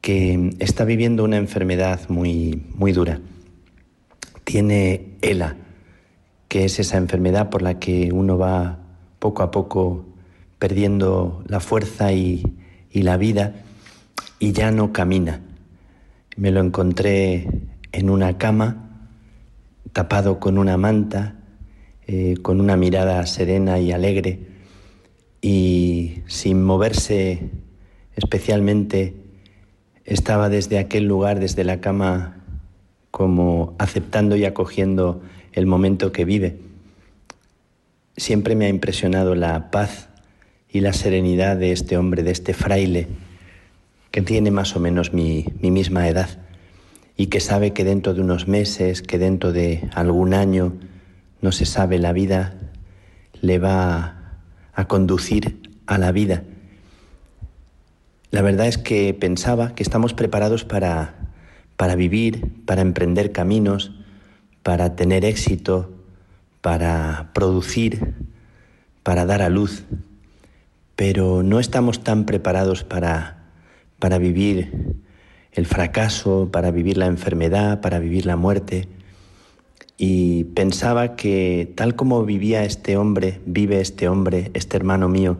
que está viviendo una enfermedad muy, muy dura. Tiene ELA, que es esa enfermedad por la que uno va poco a poco perdiendo la fuerza y, la vida y ya no camina. Me lo encontré en una cama, tapado con una manta, eh, con una mirada serena y alegre y sin moverse especialmente estaba desde aquel lugar, desde la cama, como aceptando y acogiendo el momento que vive. Siempre me ha impresionado la paz y la serenidad de este hombre, de este fraile, que tiene más o menos mi, misma edad y que sabe que dentro de unos meses, que dentro de algún año, no se sabe, la vida le va a conducir a la vida la verdad es que pensaba que estamos preparados para, para vivir, para emprender caminos, para tener éxito, para producir, para dar a luz, pero no estamos tan preparados para, para vivir el fracaso, para vivir la enfermedad, para vivir la muerte. Y pensaba que tal como vivía este hombre, vive este hombre, este hermano mío,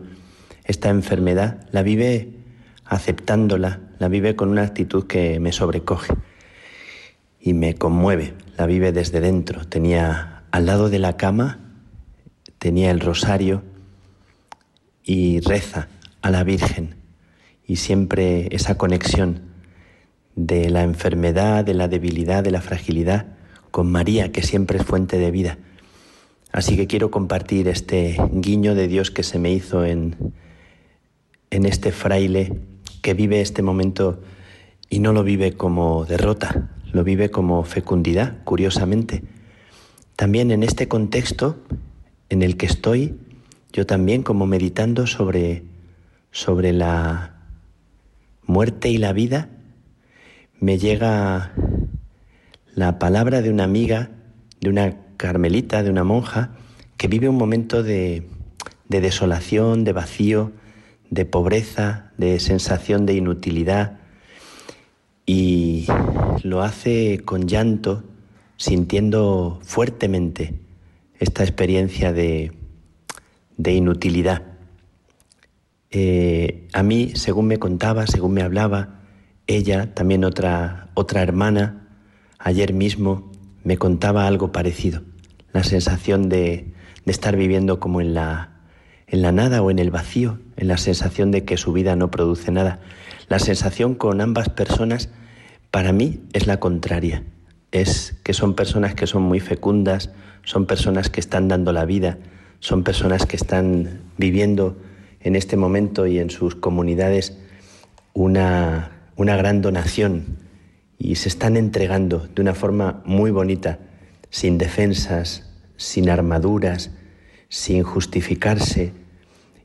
esta enfermedad, la vive aceptándola, la vive con una actitud que me sobrecoge y me conmueve, la vive desde dentro. Tenía al lado de la cama, tenía el rosario y reza a la Virgen y siempre esa conexión de la enfermedad, de la debilidad, de la fragilidad con María, que siempre es fuente de vida. Así que quiero compartir este guiño de Dios que se me hizo en, en este fraile que vive este momento y no lo vive como derrota, lo vive como fecundidad, curiosamente. También en este contexto en el que estoy, yo también como meditando sobre, sobre la muerte y la vida, me llega la palabra de una amiga, de una carmelita, de una monja, que vive un momento de, de desolación, de vacío, de pobreza, de sensación de inutilidad y lo hace con llanto, sintiendo fuertemente esta experiencia de, inutilidad. Eh, a mí, según me contaba, según me hablaba, ella, también otra, otra hermana, ayer mismo me contaba algo parecido, la sensación de, estar viviendo como en la, nada o en el vacío, en la sensación de que su vida no produce nada. La sensación con ambas personas, para mí, es la contraria. Es que son personas que son muy fecundas, son personas que están dando la vida, son personas que están viviendo en este momento y en sus comunidades una gran donación y se están entregando de una forma muy bonita, sin defensas, sin armaduras, sin justificarse,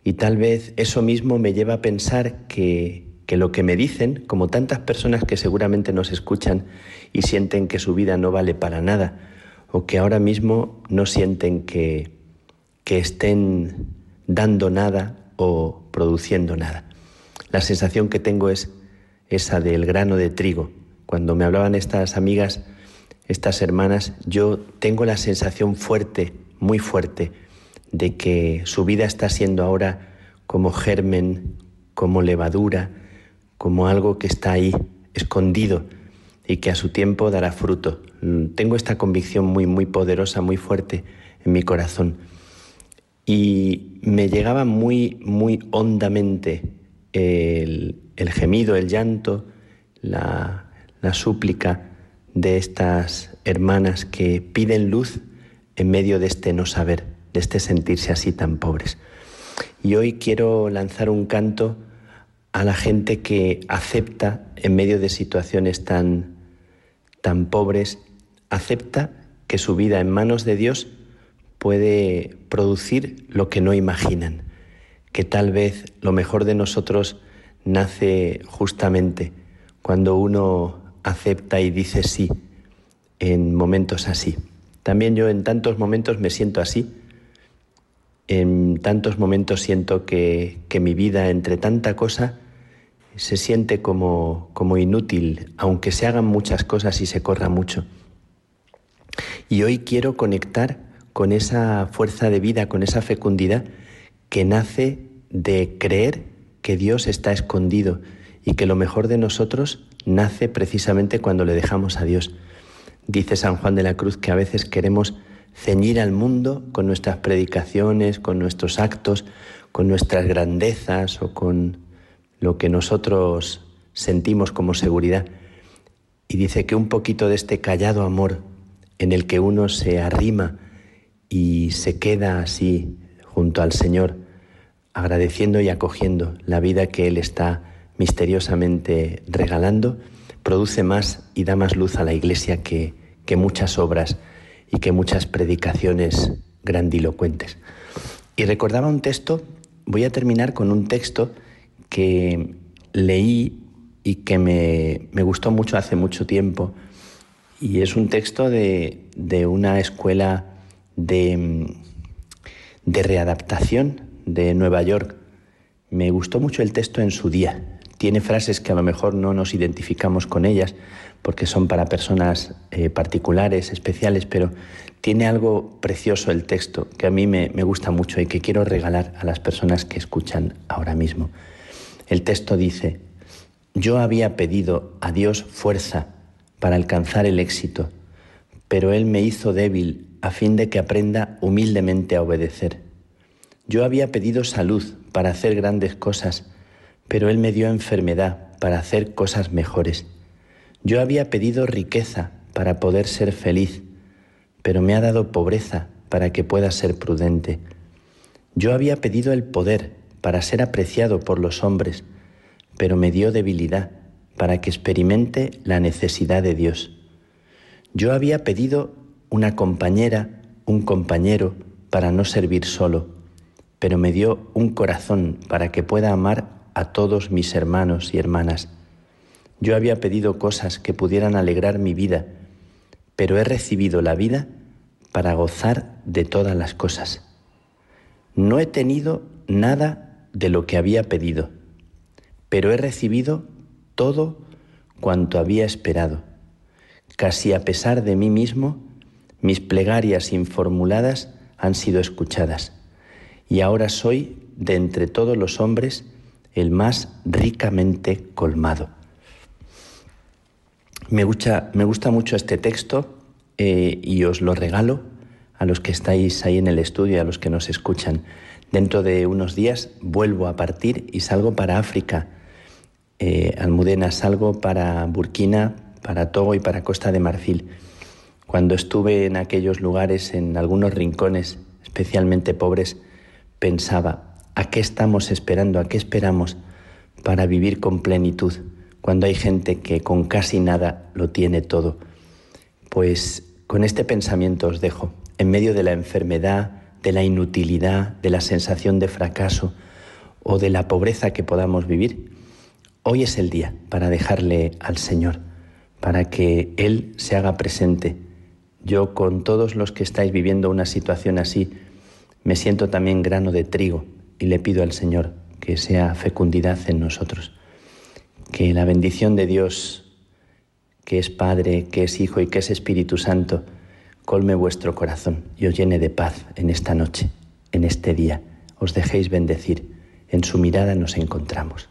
y tal vez eso mismo me lleva a pensar que, que lo que me dicen, como tantas personas que seguramente nos escuchan y sienten que su vida no vale para nada, o que ahora mismo no sienten que, que estén dando nada o produciendo nada. La sensación que tengo es esa del grano de trigo. Cuando me hablaban estas amigas, estas hermanas, yo tengo la sensación fuerte, muy fuerte, de que su vida está siendo ahora como germen, como levadura, como algo que está ahí, escondido, y que a su tiempo dará fruto. Tengo esta convicción muy, muy poderosa, muy fuerte en mi corazón. Y me llegaba muy, muy hondamente el, gemido, el llanto, la, la súplica de estas hermanas que piden luz en medio de este no saber, de este sentirse así tan pobres. Y hoy quiero lanzar un canto a la gente que acepta en medio de situaciones tan, tan pobres, acepta que su vida en manos de Dios puede producir lo que no imaginan, que tal vez lo mejor de nosotros nace justamente cuando uno acepta y dice sí en momentos así. También yo en tantos momentos me siento así. En tantos momentos siento que, mi vida, entre tanta cosa, se siente como, como inútil, aunque se hagan muchas cosas y se corra mucho. Y hoy quiero conectar con esa fuerza de vida, con esa fecundidad que nace de creer que Dios está escondido y que lo mejor de nosotros nace precisamente cuando le dejamos a Dios. Dice San Juan de la Cruz que a veces queremos ceñir al mundo con nuestras predicaciones, con nuestros actos, con nuestras grandezas o con lo que nosotros sentimos como seguridad. Y dice que un poquito de este callado amor en el que uno se arrima y se queda así junto al Señor, agradeciendo y acogiendo la vida que Él está misteriosamente regalando, produce más y da más luz a la Iglesia que, que muchas obras y que muchas predicaciones grandilocuentes. Y recordaba un texto, voy a terminar con un texto que leí y que me, me gustó mucho hace mucho tiempo, y es un texto de, de una escuela de, de readaptación de Nueva York. Me gustó mucho el texto en su día, tiene frases que a lo mejor no nos identificamos con ellas porque son para personas eh, particulares, especiales, pero tiene algo precioso el texto que a mí me, me gusta mucho y que quiero regalar a las personas que escuchan ahora mismo. El texto dice, yo había pedido a Dios fuerza para alcanzar el éxito, pero Él me hizo débil a fin de que aprenda humildemente a obedecer. Yo había pedido salud para hacer grandes cosas, pero Él me dio enfermedad para hacer cosas mejores. Yo había pedido riqueza para poder ser feliz, pero me ha dado pobreza para que pueda ser prudente. Yo había pedido el poder para ser apreciado por los hombres, pero me dio debilidad para que experimente la necesidad de Dios. Yo había pedido una compañera, un compañero, para no servir solo, pero me dio un corazón para que pueda amar a todos mis hermanos y hermanas. Yo había pedido cosas que pudieran alegrar mi vida, pero he recibido la vida para gozar de todas las cosas. No he tenido nada de lo que había pedido, pero he recibido todo cuanto había esperado. Casi a pesar de mí mismo, mis plegarias informuladas han sido escuchadas, y ahora soy, de entre todos los hombres, el más ricamente colmado. Me gusta, me gusta mucho este texto eh, y os lo regalo a los que estáis ahí en el estudio a los que nos escuchan. Dentro de unos días vuelvo a partir y salgo para África. Eh, Almudena, salgo para Burkina, para Togo y para Costa de Marfil. Cuando estuve en aquellos lugares, en algunos rincones especialmente pobres, pensaba, ¿A qué estamos esperando? ¿A qué esperamos para vivir con plenitud cuando hay gente que con casi nada lo tiene todo? Pues con este pensamiento os dejo, en medio de la enfermedad, de la inutilidad, de la sensación de fracaso o de la pobreza que podamos vivir, hoy es el día para dejarle al Señor, para que Él se haga presente Yo con todos los que estáis viviendo una situación así, me siento también grano de trigo y le pido al Señor que sea fecundidad en nosotros, que la bendición de Dios, que es Padre, que es Hijo y que es Espíritu Santo, colme vuestro corazón y os llene de paz en esta noche, en este día. Os dejéis bendecir, en su mirada nos encontramos.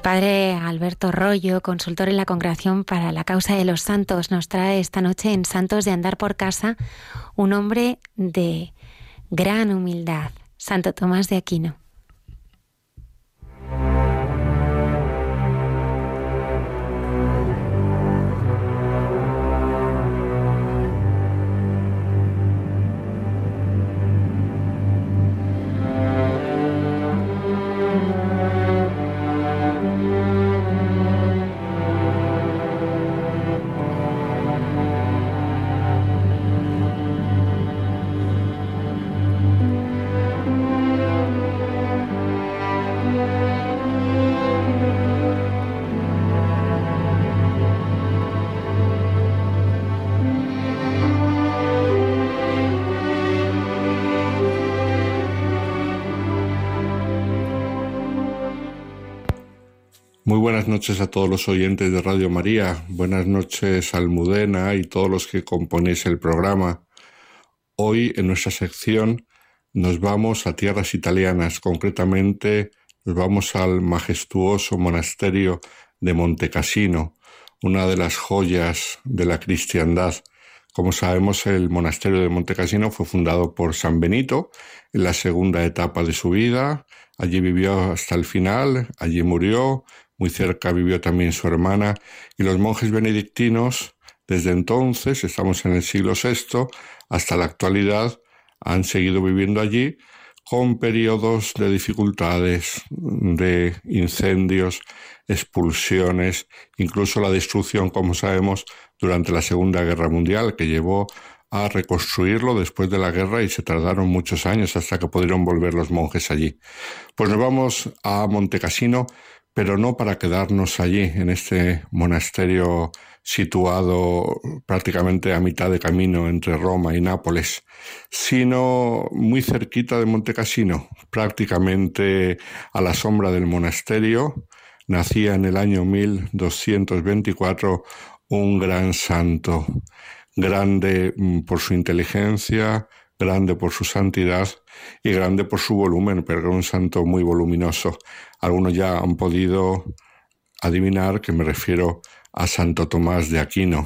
El padre Alberto Rollo, consultor en la Congregación para la Causa de los Santos, nos trae esta noche en Santos de Andar por Casa un hombre de gran humildad, Santo Tomás de Aquino. Buenas noches a todos los oyentes de Radio María. Buenas noches Almudena y todos los que componéis el programa. Hoy en nuestra sección nos vamos a tierras italianas, concretamente nos vamos al majestuoso monasterio de Montecassino, una de las joyas de la cristiandad. Como sabemos, el monasterio de Montecassino fue fundado por San Benito en la segunda etapa de su vida. Allí vivió hasta el final, allí murió, muy cerca vivió también su hermana y los monjes benedictinos Desde entonces, estamos en el siglo VI, hasta la actualidad, han seguido viviendo allí con periodos de dificultades, de incendios, expulsiones, incluso la destrucción, como sabemos, durante la Segunda Guerra Mundial, que llevó a reconstruirlo después de la guerra y se tardaron muchos años hasta que pudieron volver los monjes allí. Pues nos vamos a Montecassino, pero no para quedarnos allí, en este monasterio situado prácticamente a mitad de camino entre Roma y Nápoles, sino muy cerquita de Montecassino, prácticamente a la sombra del monasterio, nacía en el año 1224 un gran santo, grande mm, por su inteligencia, grande por su santidad y grande por su volumen, pero un santo muy voluminoso. Algunos ya han podido adivinar que me refiero a Santo Tomás de Aquino,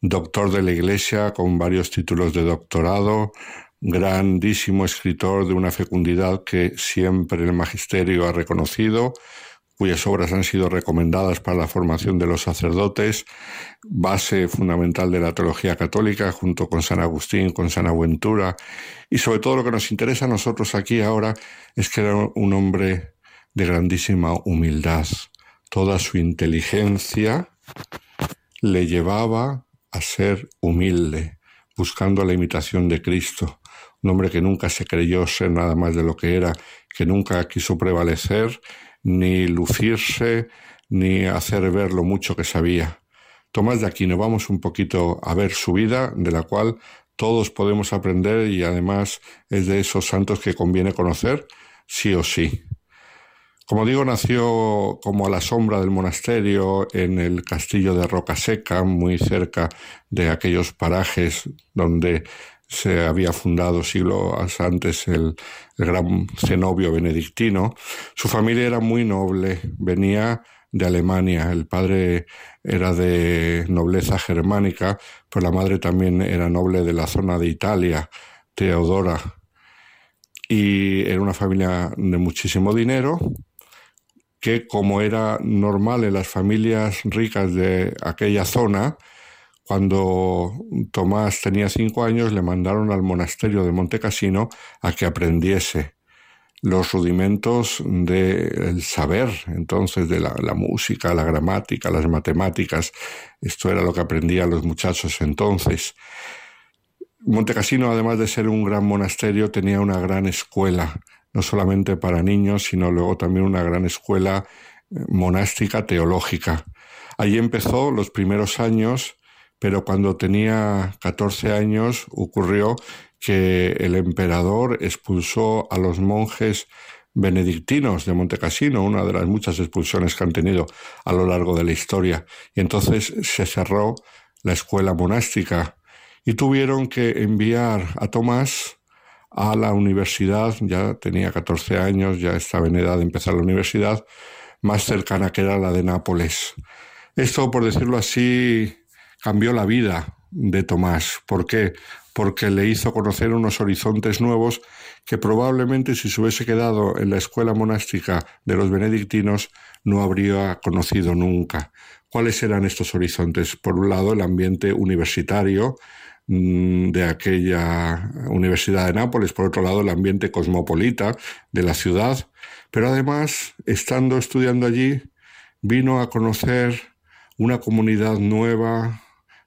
doctor de la Iglesia con varios títulos de doctorado, grandísimo escritor de una fecundidad que siempre el magisterio ha reconocido, cuyas obras han sido recomendadas para la formación de los sacerdotes, base fundamental de la teología católica, junto con San Agustín, con San Aventura, y sobre todo lo que nos interesa a nosotros aquí ahora es que era un hombre de grandísima humildad. Toda su inteligencia le llevaba a ser humilde, buscando la imitación de Cristo, un hombre que nunca se creyó ser nada más de lo que era, que nunca quiso prevalecer ni lucirse, ni hacer ver lo mucho que sabía. Tomás de Aquino, vamos un poquito a ver su vida, de la cual todos podemos aprender y además es de esos santos que conviene conocer, sí o sí. Como digo, nació como a la sombra del monasterio en el castillo de Roca Seca, muy cerca de aquellos parajes donde se había fundado siglos antes el, gran cenobio benedictino. Su familia era muy noble, venía de Alemania. El padre era de nobleza germánica, pero la madre también era noble de la zona de Italia, Teodora. Y era una familia de muchísimo dinero, que como era normal en las familias ricas de aquella zona, cuando Tomás tenía cinco años, le mandaron al monasterio de Montecassino a que aprendiese los rudimentos del saber, entonces de la, música, la gramática, las matemáticas. Esto era lo que aprendían los muchachos entonces. Montecassino, además de ser un gran monasterio, tenía una gran escuela, no solamente para niños, sino luego también una gran escuela eh, monástica teológica. Allí empezó los primeros años pero cuando tenía 14 años ocurrió que el emperador expulsó a los monjes benedictinos de Montecassino, una de las muchas expulsiones que han tenido a lo largo de la historia, y entonces se cerró la escuela monástica y tuvieron que enviar a Tomás a la universidad, ya tenía 14 años, ya estaba en edad de empezar la universidad, más cercana que era la de Nápoles. Esto, por decirlo así, cambió la vida de Tomás. ¿Por qué? Porque le hizo conocer unos horizontes nuevos que probablemente si se hubiese quedado en la escuela monástica de los benedictinos no habría conocido nunca. ¿Cuáles eran estos horizontes? Por un lado, el ambiente universitario mm, de aquella Universidad de Nápoles, por otro lado, el ambiente cosmopolita de la ciudad, pero además, estando estudiando allí, vino a conocer una comunidad nueva,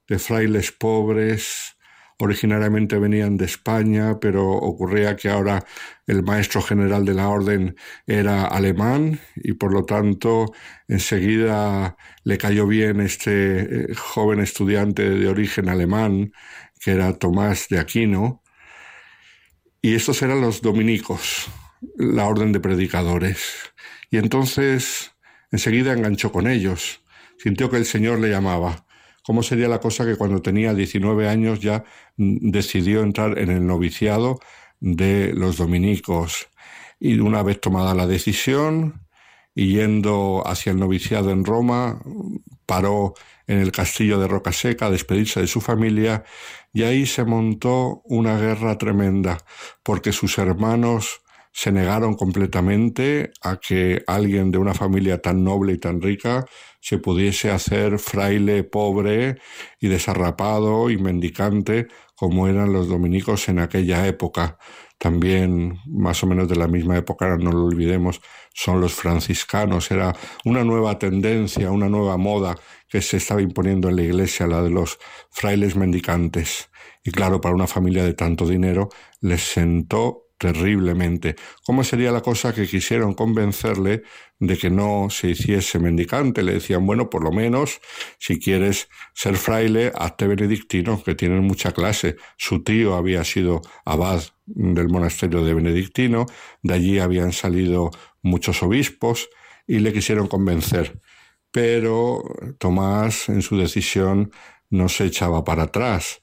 de frailes pobres, originariamente venían de España, pero ocurría que ahora el maestro general de la orden era alemán y por lo tanto enseguida le cayó bien este eh, joven estudiante de origen alemán, que era Tomás de Aquino, y estos eran los dominicos, la orden de predicadores. Y entonces enseguida enganchó con ellos, sintió que el Señor le llamaba cómo sería la cosa que cuando tenía 19 años ya mm, decidió entrar en el noviciado de los dominicos. Y una vez tomada la decisión, y yendo hacia el noviciado en Roma, paró en el castillo de Rocaseca a despedirse de su familia y ahí se montó una guerra tremenda porque sus hermanos se negaron completamente a que alguien de una familia tan noble y tan rica se pudiese hacer fraile pobre y desarrapado y mendicante como eran los dominicos en aquella época. También, más o menos de la misma época, no lo olvidemos, son los franciscanos. Era una nueva tendencia, una nueva moda que se estaba imponiendo en la iglesia, la de los frailes mendicantes. Y claro, para una familia de tanto dinero les sentó terriblemente. ¿Cómo sería la cosa que quisieron convencerle de que no se hiciese mendicante? Le decían, bueno, por lo menos, si quieres ser fraile, hazte benedictino, que tienen mucha clase. Su tío había sido abad del monasterio de benedictino, de allí habían salido muchos obispos y le quisieron convencer. Pero Tomás, en su decisión, no se echaba para atrás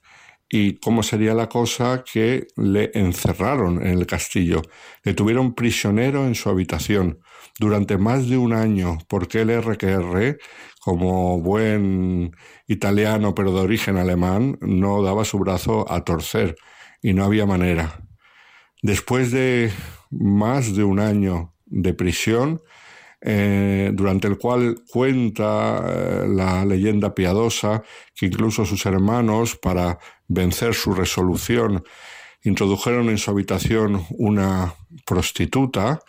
y cómo sería la cosa que le encerraron en el castillo, le tuvieron prisionero en su habitación durante más de un año, porque el RQR, como buen italiano pero de origen alemán, no daba su brazo a torcer y no había manera. Después de más de un año de prisión, eh, durante el cual cuenta eh, la leyenda piadosa que incluso sus hermanos, para vencer su resolución, introdujeron en su habitación una prostituta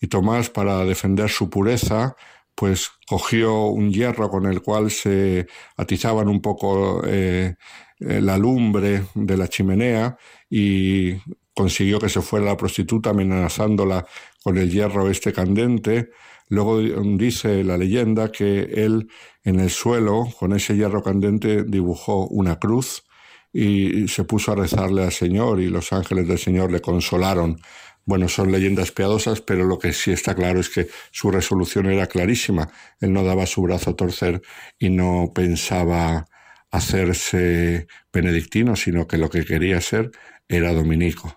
y Tomás, para defender su pureza, pues cogió un hierro con el cual se atizaban un poco eh, la lumbre de la chimenea y consiguió que se fuera la prostituta amenazándola con el hierro este candente. Luego dice la leyenda que él en el suelo, con ese hierro candente, dibujó una cruz y se puso a rezarle al Señor y los ángeles del Señor le consolaron. Bueno, son leyendas piadosas, pero lo que sí está claro es que su resolución era clarísima. Él no daba su brazo a torcer y no pensaba hacerse benedictino, sino que lo que quería ser era dominico.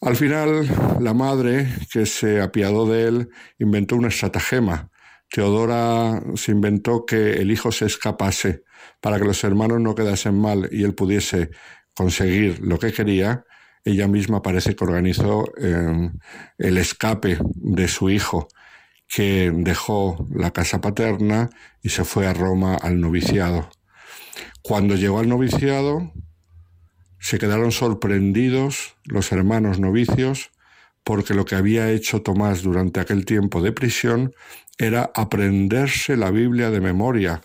Al final, la madre, que se apiadó de él, inventó una estratagema. Teodora se inventó que el hijo se escapase para que los hermanos no quedasen mal y él pudiese conseguir lo que quería. Ella misma parece que organizó eh, el escape de su hijo, que dejó la casa paterna y se fue a Roma al noviciado. Cuando llegó al noviciado, se quedaron sorprendidos los hermanos novicios porque lo que había hecho Tomás durante aquel tiempo de prisión era aprenderse la Biblia de memoria.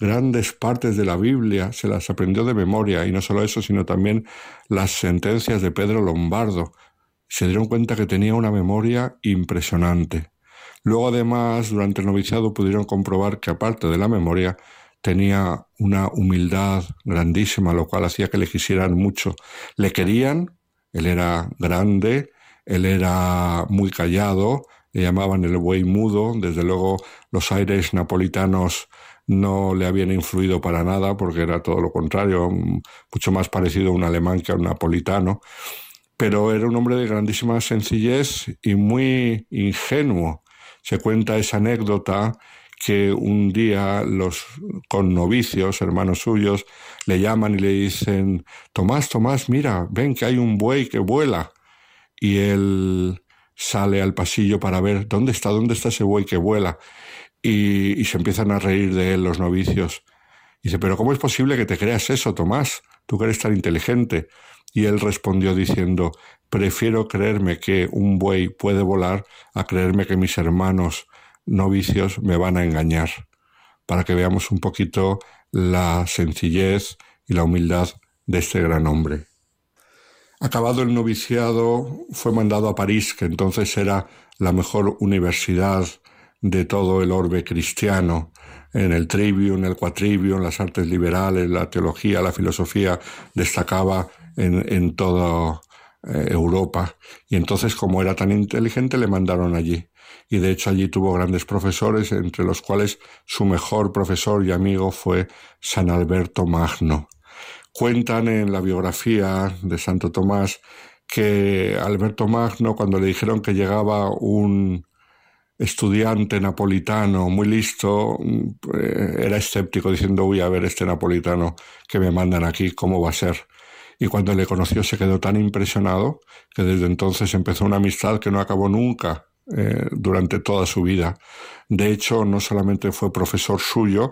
Grandes partes de la Biblia se las aprendió de memoria y no solo eso, sino también las sentencias de Pedro Lombardo. Se dieron cuenta que tenía una memoria impresionante. Luego además, durante el noviciado pudieron comprobar que aparte de la memoria, tenía una humildad grandísima, lo cual hacía que le quisieran mucho. Le querían, él era grande, él era muy callado, le llamaban el buey mudo, desde luego los aires napolitanos no le habían influido para nada porque era todo lo contrario, mucho más parecido a un alemán que a un napolitano, pero era un hombre de grandísima sencillez y muy ingenuo. Se cuenta esa anécdota que un día los connovicios, hermanos suyos, le llaman y le dicen, Tomás, Tomás, mira, ven que hay un buey que vuela. Y él sale al pasillo para ver dónde está, dónde está ese buey que vuela. Y, se empiezan a reír de él los novicios. Dice, pero ¿cómo es posible que te creas eso, Tomás? Tú que eres tan inteligente. Y él respondió diciendo, prefiero creerme que un buey puede volar a creerme que mis hermanos novicios me van a engañar, para que veamos un poquito la sencillez y la humildad de este gran hombre. Acabado el noviciado, fue mandado a París, que entonces era la mejor universidad de todo el orbe cristiano, en el trivio, en el quatrivio, en las artes liberales, la teología, la filosofía, destacaba en, en toda eh, Europa. Y entonces, como era tan inteligente, le mandaron allí y de hecho allí tuvo grandes profesores, entre los cuales su mejor profesor y amigo fue San Alberto Magno. Cuentan en la biografía de Santo Tomás que Alberto Magno, cuando le dijeron que llegaba un estudiante napolitano muy listo, eh, era escéptico diciendo, voy a ver este napolitano que me mandan aquí, ¿cómo va a ser? Y cuando le conoció se quedó tan impresionado que desde entonces empezó una amistad que no acabó nunca eh, durante toda su vida. De hecho, no solamente fue profesor suyo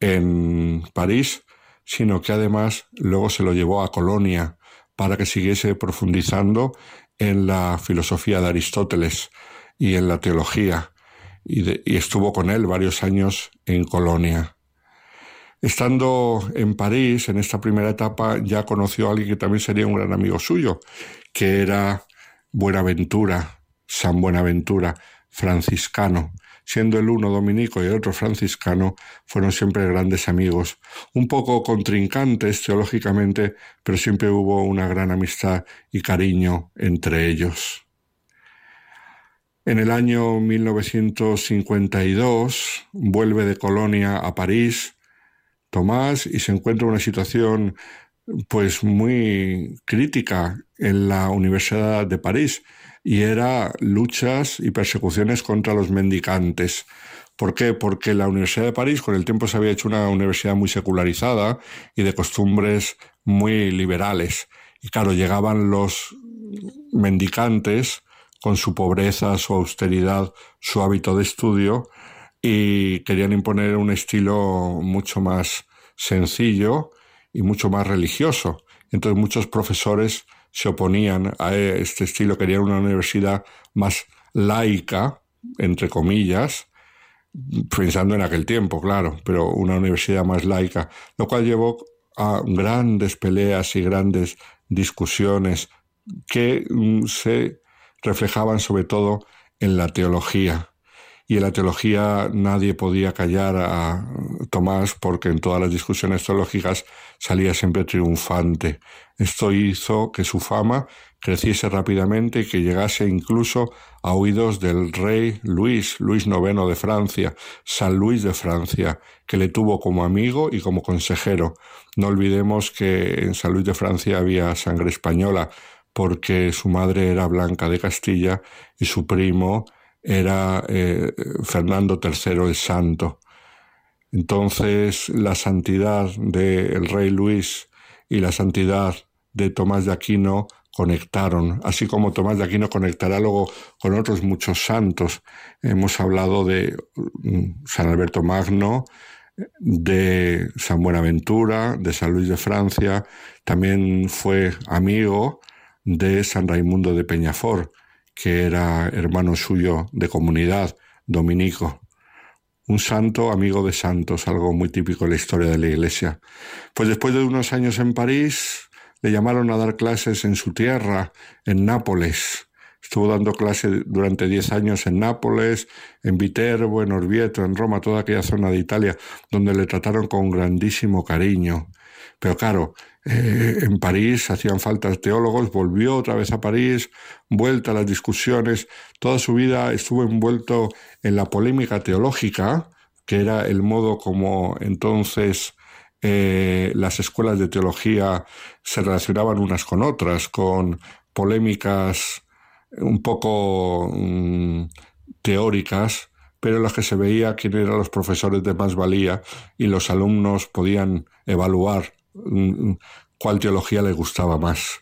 en París, sino que además luego se lo llevó a Colonia para que siguiese profundizando en la filosofía de Aristóteles y en la teología, y, estuvo con él varios años en Colonia. Estando en París, en esta primera etapa, ya conoció a alguien que también sería un gran amigo suyo, que era Buenaventura, San Buenaventura, franciscano. Siendo el uno dominico y el otro franciscano, fueron siempre grandes amigos, un poco contrincantes teológicamente, pero siempre hubo una gran amistad y cariño entre ellos. En el año 1952 vuelve de Colonia a París Tomás y se encuentra en una situación pues muy crítica en la Universidad de París y era luchas y persecuciones contra los mendicantes. ¿Por qué? Porque la Universidad de París con el tiempo se había hecho una universidad muy secularizada y de costumbres muy liberales. Y claro, llegaban los mendicantes con su pobreza, su austeridad, su hábito de estudio, y querían imponer un estilo mucho más sencillo y mucho más religioso. Entonces muchos profesores se oponían a este estilo, querían una universidad más laica, entre comillas, pensando en aquel tiempo, claro, pero una universidad más laica, lo cual llevó a grandes peleas y grandes discusiones que mm, se reflejaban sobre todo en la teología. Y en la teología nadie podía callar a Tomás porque en todas las discusiones teológicas salía siempre triunfante. Esto hizo que su fama creciese rápidamente y que llegase incluso a oídos del rey Luis, Luis IX de Francia, San Luis de Francia, que le tuvo como amigo y como consejero. No olvidemos que en San Luis de Francia había sangre española, porque su madre era Blanca de Castilla y su primo era eh, Fernando III el Santo. Entonces la santidad del rey Luis y la santidad de Tomás de Aquino conectaron, así como Tomás de Aquino conectará luego con otros muchos santos. Hemos hablado de mm, San Alberto Magno, de San Buenaventura, de San Luis de Francia, también fue amigo de San Raimundo de Peñafort, que era hermano suyo de comunidad, dominico. Un santo amigo de santos, algo muy típico en la historia de la Iglesia. Pues después de unos años en París, le llamaron a dar clases en su tierra, en Nápoles. Estuvo dando clases durante diez años en Nápoles, en Viterbo, en Orvieto, en Roma, toda aquella zona de Italia, donde le trataron con grandísimo cariño. Pero claro, eh, en París hacían falta teólogos, volvió otra vez a París, vuelta a las discusiones, toda su vida estuvo envuelto en la polémica teológica, que era el modo como entonces eh, las escuelas de teología se relacionaban unas con otras, con polémicas un poco mm, teóricas, pero en las que se veía quién eran los profesores de más valía y los alumnos podían evaluar cuál teología le gustaba más.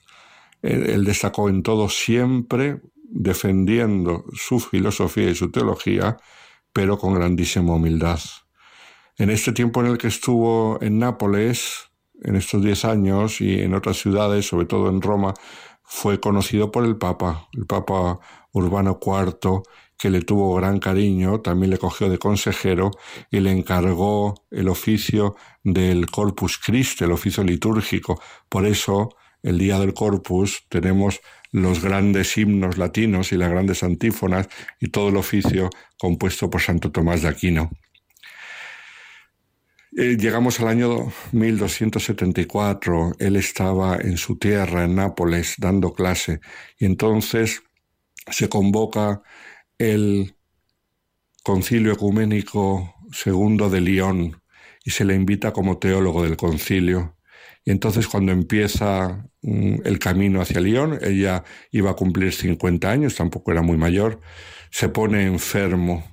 Él, destacó en todo siempre defendiendo su filosofía y su teología, pero con grandísima humildad. En este tiempo en el que estuvo en Nápoles, en estos diez años y en otras ciudades, sobre todo en Roma, fue conocido por el Papa, el Papa Urbano IV, que le tuvo gran cariño, también le cogió de consejero y le encargó el oficio del Corpus Christi, el oficio litúrgico. Por eso, el día del Corpus tenemos los grandes himnos latinos y las grandes antífonas y todo el oficio compuesto por Santo Tomás de Aquino. Eh, llegamos al año 1274, él estaba en su tierra, en Nápoles, dando clase, y entonces se convoca el Concilio Ecuménico II de Lyon y se le invita como teólogo del concilio. Y entonces cuando empieza mm, el camino hacia Lyon, ella iba a cumplir 50 años, tampoco era muy mayor, se pone enfermo.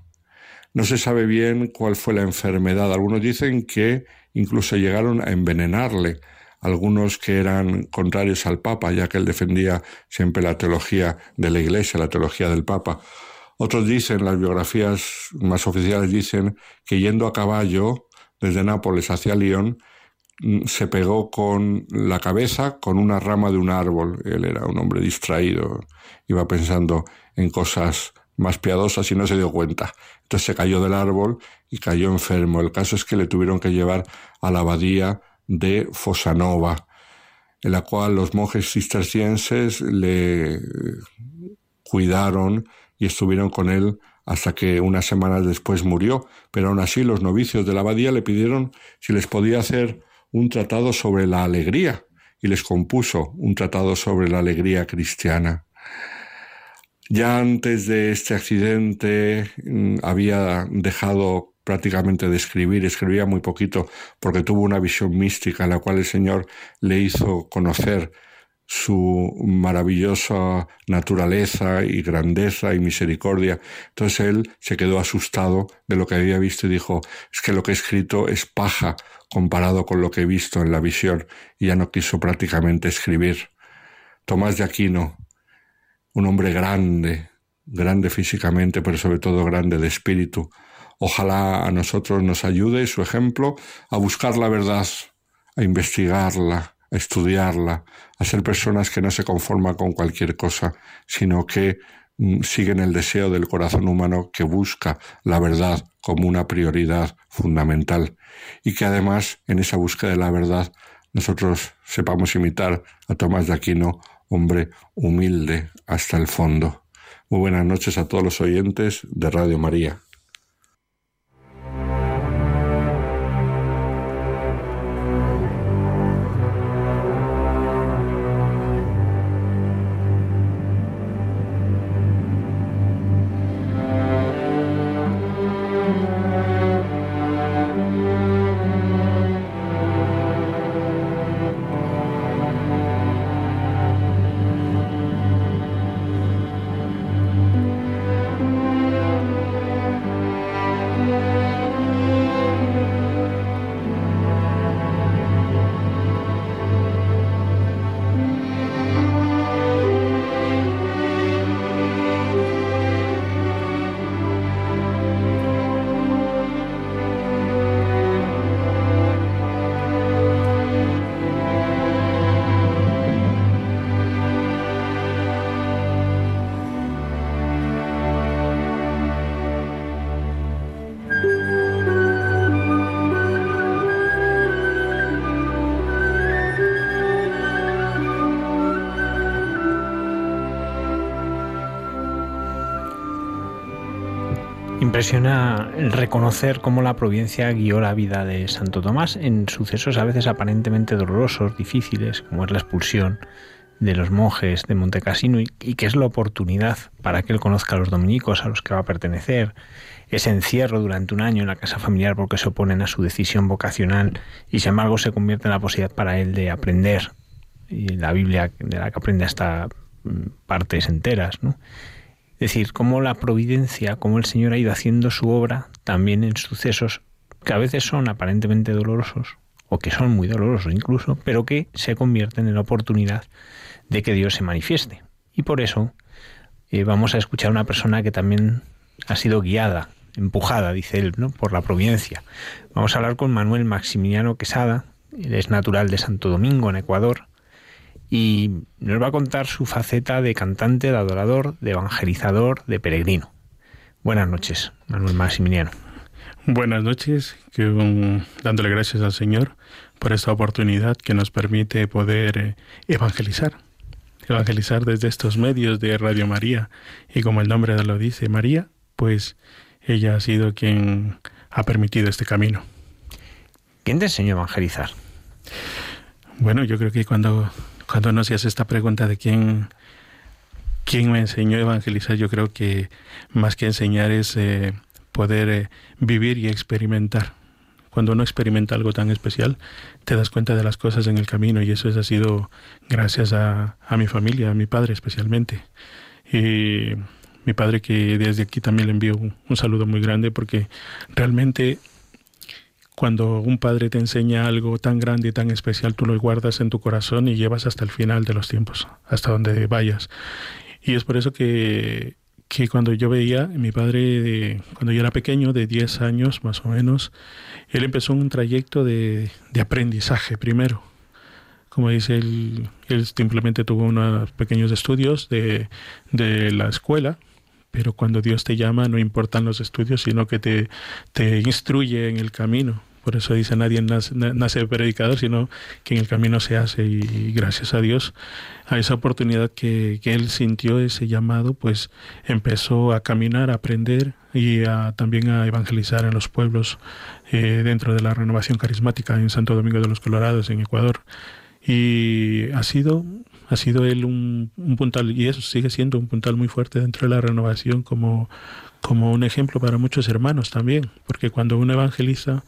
No se sabe bien cuál fue la enfermedad. Algunos dicen que incluso llegaron a envenenarle, algunos que eran contrarios al Papa, ya que él defendía siempre la teología de la Iglesia, la teología del Papa. Otros dicen, las biografías más oficiales dicen que yendo a caballo desde Nápoles hacia Lyon, mm, se pegó con la cabeza con una rama de un árbol. Él era un hombre distraído, iba pensando en cosas más piadosas y no se dio cuenta. Entonces se cayó del árbol y cayó enfermo. El caso es que le tuvieron que llevar a la abadía de Fosanova, en la cual los monjes cistercienses le cuidaron y estuvieron con él hasta que unas semanas después murió, pero aún así los novicios de la abadía le pidieron si les podía hacer un tratado sobre la alegría y les compuso un tratado sobre la alegría cristiana. Ya antes de este accidente mm, había dejado prácticamente de escribir, escribía muy poquito porque tuvo una visión mística en la cual el Señor le hizo conocer su maravillosa naturaleza y grandeza y misericordia. Entonces él se quedó asustado de lo que había visto y dijo, es que lo que he escrito es paja comparado con lo que he visto en la visión y ya no quiso prácticamente escribir. Tomás de Aquino, un hombre grande, grande físicamente, pero sobre todo grande de espíritu. Ojalá a nosotros nos ayude su ejemplo a buscar la verdad, a investigarla, a estudiarla, a ser personas que no se conforman con cualquier cosa, sino que mm, siguen el deseo del corazón humano que busca la verdad como una prioridad fundamental y que además en esa búsqueda de la verdad nosotros sepamos imitar a Tomás de Aquino, hombre humilde hasta el fondo. Muy buenas noches a todos los oyentes de Radio María. Impresiona el reconocer cómo la providencia guió la vida de Santo Tomás en sucesos a veces aparentemente dolorosos, difíciles, como es la expulsión de los monjes de Montecassino y, que es la oportunidad para que él conozca a los dominicos a los que va a pertenecer, ese encierro durante un año en la casa familiar porque se oponen a su decisión vocacional y sin embargo se convierte en la posibilidad para él de aprender y la Biblia de la que aprende hasta mm, partes enteras, ¿no? Es decir, cómo la providencia, cómo el Señor ha ido haciendo su obra también en sucesos que a veces son aparentemente dolorosos, o que son muy dolorosos incluso, pero que se convierten en la oportunidad de que Dios se manifieste. Y por eso eh, vamos a escuchar a una persona que también ha sido guiada, empujada, dice él, ¿no? por la providencia. Vamos a hablar con Manuel Maximiliano Quesada, él es natural de Santo Domingo, en Ecuador, y nos va a contar su faceta de cantante, de adorador, de evangelizador, de peregrino. Buenas noches, Manuel Maximiliano. Buenas noches, que, dándole gracias al Señor por esta oportunidad que nos permite poder eh, evangelizar, evangelizar desde estos medios de Radio María. Y como el nombre lo dice, María, pues ella ha sido quien ha permitido este camino. ¿Quién te enseñó a evangelizar? Bueno, yo creo que cuando cuando nos hacías esta pregunta de quién, quién me enseñó a evangelizar, yo creo que más que enseñar es eh, poder eh, vivir y experimentar. Cuando uno experimenta algo tan especial, te das cuenta de las cosas en el camino y eso ha sido gracias a, a mi familia, a mi padre especialmente. Y mi padre que desde aquí también le envío un saludo muy grande porque realmente cuando un padre te enseña algo tan grande y tan especial, tú lo guardas en tu corazón y llevas hasta el final de los tiempos, hasta donde vayas. Y es por eso que, que cuando yo veía, mi padre, cuando yo era pequeño, de 10 años más o menos, él empezó un trayecto de, de aprendizaje primero. Como dice, él, él, simplemente tuvo unos pequeños estudios de, de la escuela, pero cuando Dios te llama no importan los estudios, sino que te, te instruye en el camino. Por eso dice, nadie nace, nace, predicador, sino que en el camino se hace. Y, gracias a Dios, a esa oportunidad que, que, él sintió, ese llamado, pues empezó a caminar, a aprender y a, también a evangelizar en los pueblos eh, dentro de la renovación carismática en Santo Domingo de los Colorados, en Ecuador. Y ha sido ha sido él un, un, puntal, y eso sigue siendo un puntal muy fuerte dentro de la renovación como, como un ejemplo para muchos hermanos también, porque cuando uno evangeliza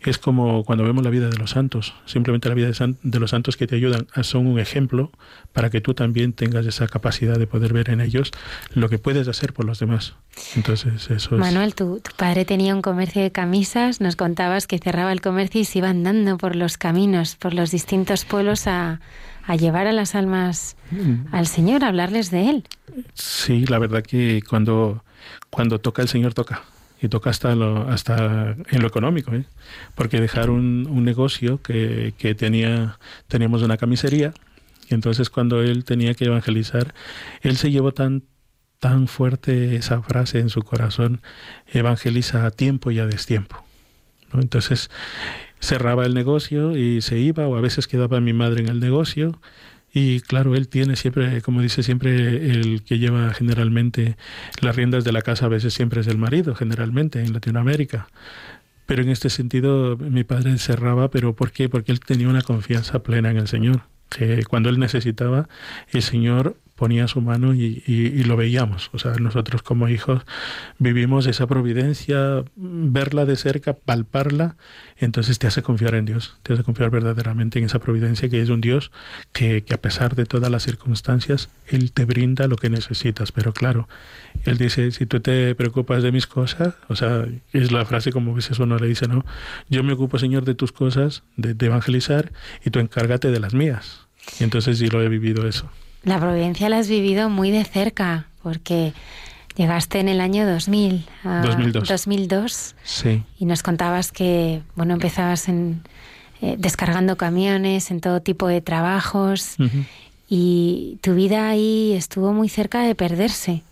es como cuando vemos la vida de los santos, simplemente la vida de, de, los santos que te ayudan son un ejemplo para que tú también tengas esa capacidad de poder ver en ellos lo que puedes hacer por los demás. Entonces, eso Manuel, tu, tu, padre tenía un comercio de camisas, nos contabas que cerraba el comercio y se iba andando por los caminos, por los distintos pueblos a, a llevar a las almas mm. al Señor, a hablarles de Él. Sí, la verdad que cuando, cuando toca el Señor toca y toca hasta lo, hasta en lo económico, ¿eh? porque dejar un, un negocio que, que, tenía teníamos una camisería y entonces cuando él tenía que evangelizar, él se llevó tan tan fuerte esa frase en su corazón, evangeliza a tiempo y a destiempo. Entonces cerraba el negocio y se iba o a veces quedaba mi madre en el negocio y claro, él tiene siempre, como dice siempre, el que lleva generalmente las riendas de la casa a veces siempre es el marido, generalmente en Latinoamérica. Pero en este sentido mi padre encerraba, pero ¿por qué? Porque él tenía una confianza plena en el Señor, que cuando él necesitaba, el Señor ponía su mano y, lo veíamos. O sea, nosotros como hijos vivimos esa providencia, verla de cerca, palparla, entonces te hace confiar en Dios, te hace confiar verdaderamente en esa providencia que es un Dios que, que a pesar de todas las circunstancias, Él te brinda lo que necesitas. Pero claro, Él dice, si tú te preocupas de mis cosas, o sea, es la frase como a veces uno le dice, ¿no? Yo me ocupo, Señor, de tus cosas, de, de evangelizar, y tú encárgate de las mías. Y entonces sí lo he vivido eso. La providencia la has vivido muy de cerca, porque llegaste en el año 2000, a 2002. 2002 sí. y nos contabas que, bueno, empezabas en, eh, descargando camiones, en todo tipo de trabajos, uh -huh. y tu vida ahí estuvo muy cerca de perderse.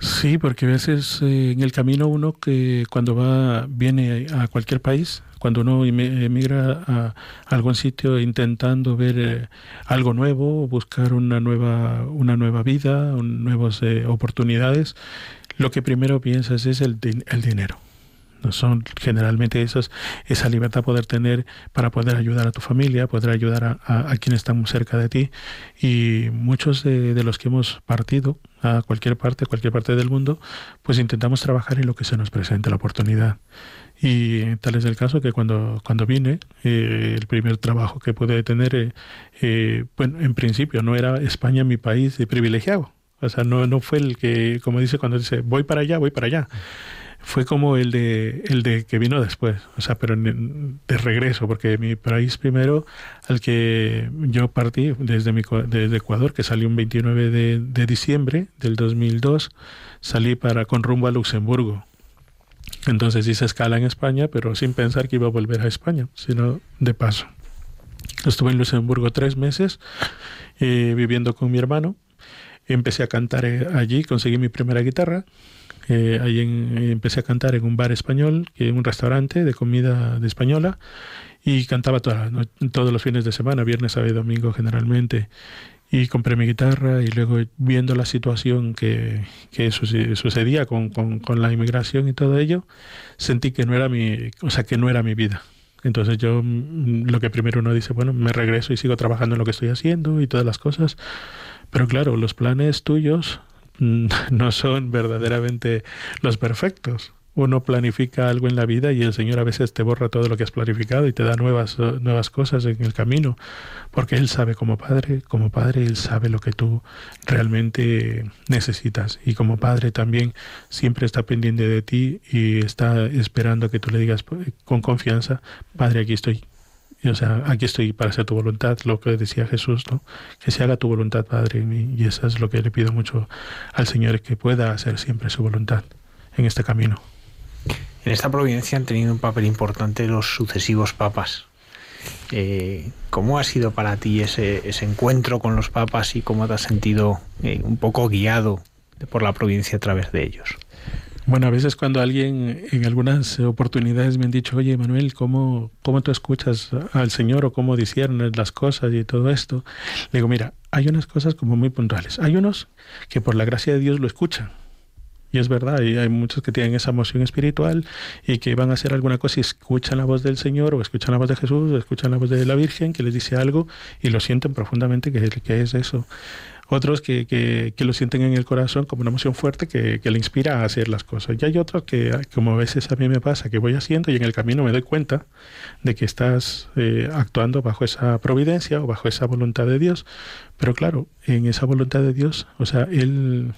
Sí, porque a veces eh, en el camino uno que cuando va viene a cualquier país, cuando uno emigra a algún sitio intentando ver eh, algo nuevo, buscar una nueva una nueva vida, un, nuevas eh, oportunidades, lo que primero piensas es el, el dinero. No son generalmente esos, esa libertad poder tener para poder ayudar a tu familia, poder ayudar a, a, a quienes están muy cerca de ti. Y muchos de, de, los que hemos partido a cualquier parte, cualquier parte del mundo, pues intentamos trabajar en lo que se nos presente la oportunidad. Y tal es el caso que cuando, cuando vine, eh, el primer trabajo que pude tener, eh, eh, bueno, en principio no era España mi país privilegiado. O sea, no, no fue el que, como dice cuando dice, voy para allá, voy para allá fue como el de el de que vino después, o sea, pero de regreso, porque mi país primero al que yo partí desde mi desde Ecuador, que salió un 29 de, de diciembre del 2002, salí para con rumbo a Luxemburgo. Entonces hice escala en España, pero sin pensar que iba a volver a España, sino de paso. Estuve en Luxemburgo tres meses eh, viviendo con mi hermano. Empecé a cantar allí, conseguí mi primera guitarra, eh, ahí en, empecé a cantar en un bar español, en un restaurante de comida de española, y cantaba toda, no, todos los fines de semana, viernes, sábado y domingo generalmente. Y compré mi guitarra y luego viendo la situación que, que sucedía con, con, con, la inmigración y todo ello, sentí que no era mi, o sea, que no era mi vida. Entonces yo lo que primero uno dice, bueno, me regreso y sigo trabajando en lo que estoy haciendo y todas las cosas. Pero claro, los planes tuyos [laughs] no son verdaderamente los perfectos. Uno planifica algo en la vida y el Señor a veces te borra todo lo que has planificado y te da nuevas, nuevas cosas en el camino, porque Él sabe como Padre, como Padre Él sabe lo que tú realmente necesitas y como Padre también siempre está pendiente de ti y está esperando que tú le digas con confianza, Padre, aquí estoy, o sea, aquí estoy para hacer tu voluntad, lo que decía Jesús, ¿no? Que se haga tu voluntad, Padre, y eso es lo que le pido mucho al Señor, que pueda hacer siempre su voluntad en este camino. En esta providencia han tenido un papel importante los sucesivos papas. Eh, ¿Cómo ha sido para ti ese, ese, encuentro con los papas y cómo te has sentido eh, un poco guiado por la providencia a través de ellos? Bueno, a veces cuando alguien en algunas oportunidades me han dicho, oye Manuel, ¿cómo, cómo tú escuchas al Señor o cómo disiernes las cosas y todo esto? Le digo, mira, hay unas cosas como muy puntuales. Hay unos que por la gracia de Dios lo escuchan. Y es verdad, y hay muchos que tienen esa emoción espiritual y que van a hacer alguna cosa y escuchan la voz del Señor o escuchan la voz de Jesús o escuchan la voz de la Virgen que les dice algo y lo sienten profundamente que, que es eso otros que, que, lo sienten en el corazón como una emoción fuerte que, que, le inspira a hacer las cosas. Y hay otros que, como a veces a mí me pasa, que voy haciendo y en el camino me doy cuenta de que estás eh, actuando bajo esa providencia o bajo esa voluntad de Dios. Pero claro, en esa voluntad de Dios, o sea, Él,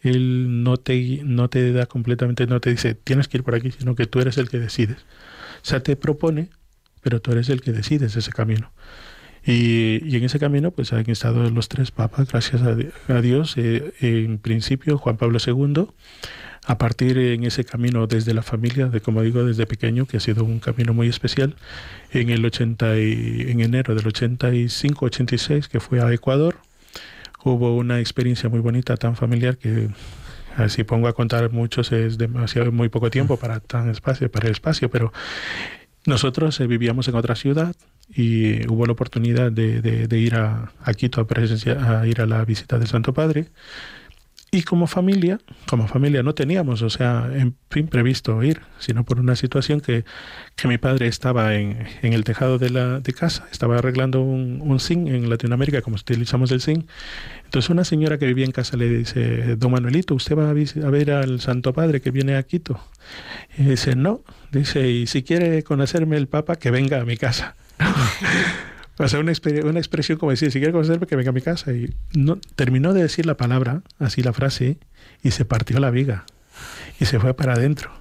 él no, te, no te da completamente, no te dice, tienes que ir por aquí, sino que tú eres el que decides. O sea, te propone, pero tú eres el que decides ese camino. Y, en ese camino pues han estado los tres papas, gracias a, Dios. Eh, en principio Juan Pablo II, a partir en ese camino desde la familia, de como digo, desde pequeño, que ha sido un camino muy especial, en el 80 y, en enero del 85-86, que fue a Ecuador, hubo una experiencia muy bonita, tan familiar que si pongo a contar muchos es demasiado muy poco tiempo para tan espacio, para el espacio, pero nosotros eh, vivíamos en otra ciudad, y hubo la oportunidad de, de, ir a, a Quito a, presencia, a ir a la visita del Santo Padre. Y como familia, como familia no teníamos, o sea, en fin, previsto ir, sino por una situación que, que mi padre estaba en, en, el tejado de la de casa, estaba arreglando un, un zinc en Latinoamérica, como utilizamos el zinc. Entonces una señora que vivía en casa le dice, don Manuelito, ¿usted va a, ver al Santo Padre que viene a Quito? Y dice, no, dice, y si quiere conocerme el Papa, que venga a mi casa. [laughs] o sea, una, una, expresión como decir, si quiere conocerme, que venga a mi casa. Y no, terminó de decir la palabra, así la frase, y se partió la viga. Y se fue para adentro.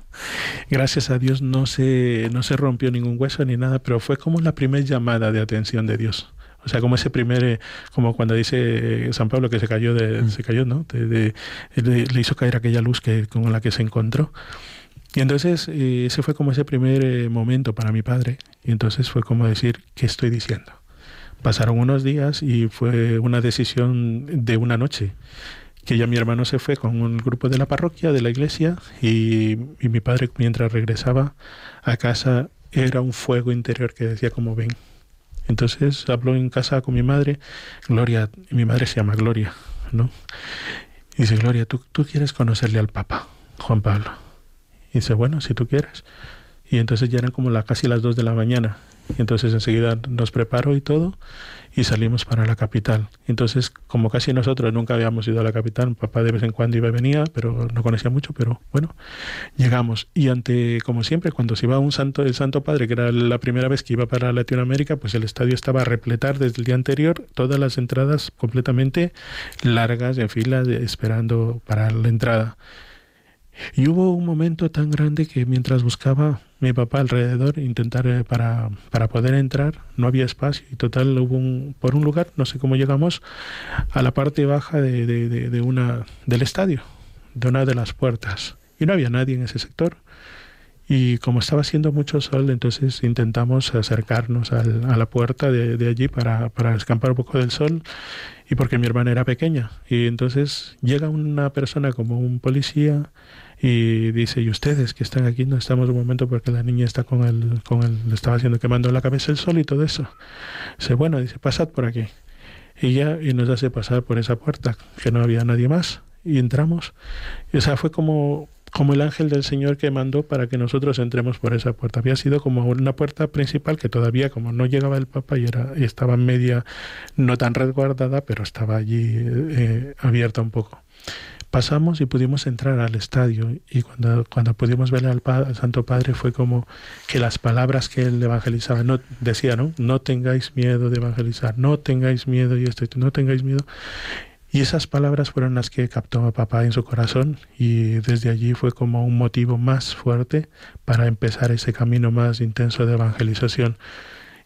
Gracias a Dios no se, no se rompió ningún hueso ni nada, pero fue como la primera llamada de atención de Dios. O sea, como ese primer, eh, como cuando dice San Pablo que se cayó, de, mm. se cayó, ¿no? De, le hizo caer aquella luz que, con la que se encontró. Y entonces eh, ese fue como ese primer eh, momento para mi padre. Y entonces fue como decir, ¿qué estoy diciendo? Pasaron unos días y fue una decisión de una noche que ya mi hermano se fue con un grupo de la parroquia, de la iglesia, y, y mi padre mientras regresaba a casa era un fuego interior que decía como ven. Entonces habló en casa con mi madre, Gloria, mi madre se llama Gloria, ¿no? Y dice, Gloria, ¿tú, tú quieres conocerle al Papa, Juan Pablo? Y dice, bueno, si tú quieres. Y entonces ya eran como la, casi las dos de la mañana. Y entonces enseguida nos preparó y todo y salimos para la capital. Entonces, como casi nosotros nunca habíamos ido a la capital, papá de vez en cuando iba y venía, pero no conocía mucho, pero bueno, llegamos. Y ante, como siempre, cuando se iba un santo, el Santo Padre, que era la primera vez que iba para Latinoamérica, pues el estadio estaba a repletar desde el día anterior, todas las entradas completamente largas, en fila, esperando para la entrada. Y hubo un momento tan grande que mientras buscaba mi papá alrededor, intentar eh, para, para poder entrar, no había espacio. Y total, hubo un, por un lugar, no sé cómo llegamos, a la parte baja de, de, una, del estadio, de una de las puertas. Y no había nadie en ese sector. Y como estaba haciendo mucho sol, entonces intentamos acercarnos a la puerta de, de, allí para, para escampar un poco del sol y porque mi hermana era pequeña. Y entonces llega una persona como un policía y dice, y ustedes que están aquí no estamos un momento porque la niña está con el, con el, le estaba haciendo quemando la cabeza el sol y todo eso. Dice, bueno, dice, pasad por aquí. Y ya, y nos hace pasar por esa puerta, que no había nadie más. Y entramos. Y, o sea, fue como, como el ángel del Señor que mandó para que nosotros entremos por esa puerta. Había sido como una puerta principal que todavía, como no llegaba el Papa y, era, y estaba media, no tan resguardada, pero estaba allí eh, abierta un poco pasamos y pudimos entrar al estadio y cuando, cuando pudimos ver al, Santo Padre fue como que las palabras que él evangelizaba, no, decía, ¿no? Tengáis miedo de evangelizar, no tengáis miedo y esto, no tengáis miedo. Y esas palabras fueron las que captó a papá en su corazón y desde allí fue como un motivo más fuerte para empezar ese camino más intenso de evangelización.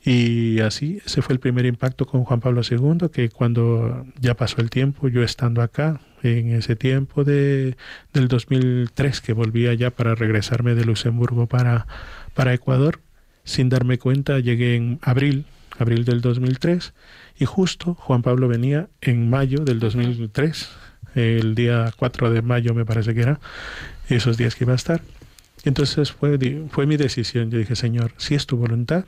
Y así, ese fue el primer impacto con Juan Pablo II, que cuando ya pasó el tiempo, yo estando acá, en ese tiempo de, del 2003, que volvía ya para regresarme de Luxemburgo para, para Ecuador, sin darme cuenta, llegué en abril, abril del 2003, y justo Juan Pablo venía en mayo del 2003, el día 4 de mayo me parece que era, esos días que iba a estar. Entonces fue, fue mi decisión, yo dije, Señor, si es tu voluntad,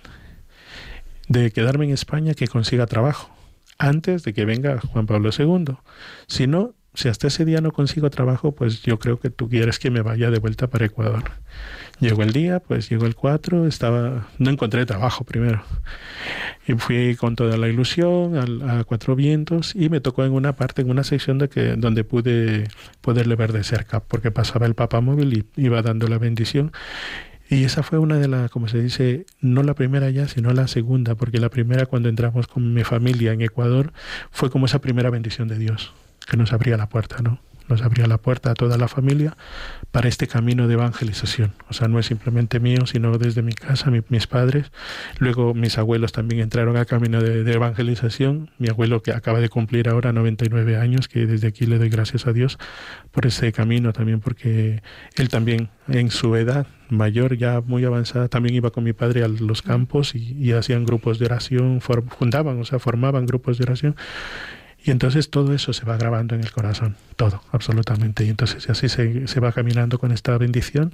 de quedarme en España que consiga trabajo antes de que venga Juan Pablo II. Si no, si hasta ese día no consigo trabajo, pues yo creo que tú quieres que me vaya de vuelta para Ecuador. Llegó el día, pues llegó el 4, estaba, no encontré trabajo primero. Y fui con toda la ilusión a, Cuatro Vientos y me tocó en una parte, en una sección de que, donde pude poderle ver de cerca, porque pasaba el papamóvil y iba dando la bendición. Y esa fue una de las, como se dice, no la primera ya, sino la segunda, porque la primera cuando entramos con mi familia en Ecuador fue como esa primera bendición de Dios, que nos abría la puerta, ¿no? Nos abría la puerta a toda la familia para este camino de evangelización. O sea, no es simplemente mío, sino desde mi casa, mis padres. Luego mis abuelos también entraron al camino de, evangelización. Mi abuelo que acaba de cumplir ahora 99 años, que desde aquí le doy gracias a Dios por ese camino también, porque él también en su edad mayor, ya muy avanzada, también iba con mi padre a los campos y, y hacían grupos de oración, fundaban, o sea, formaban grupos de oración y entonces todo eso se va grabando en el corazón, todo, absolutamente. Y entonces así se, se va caminando con esta bendición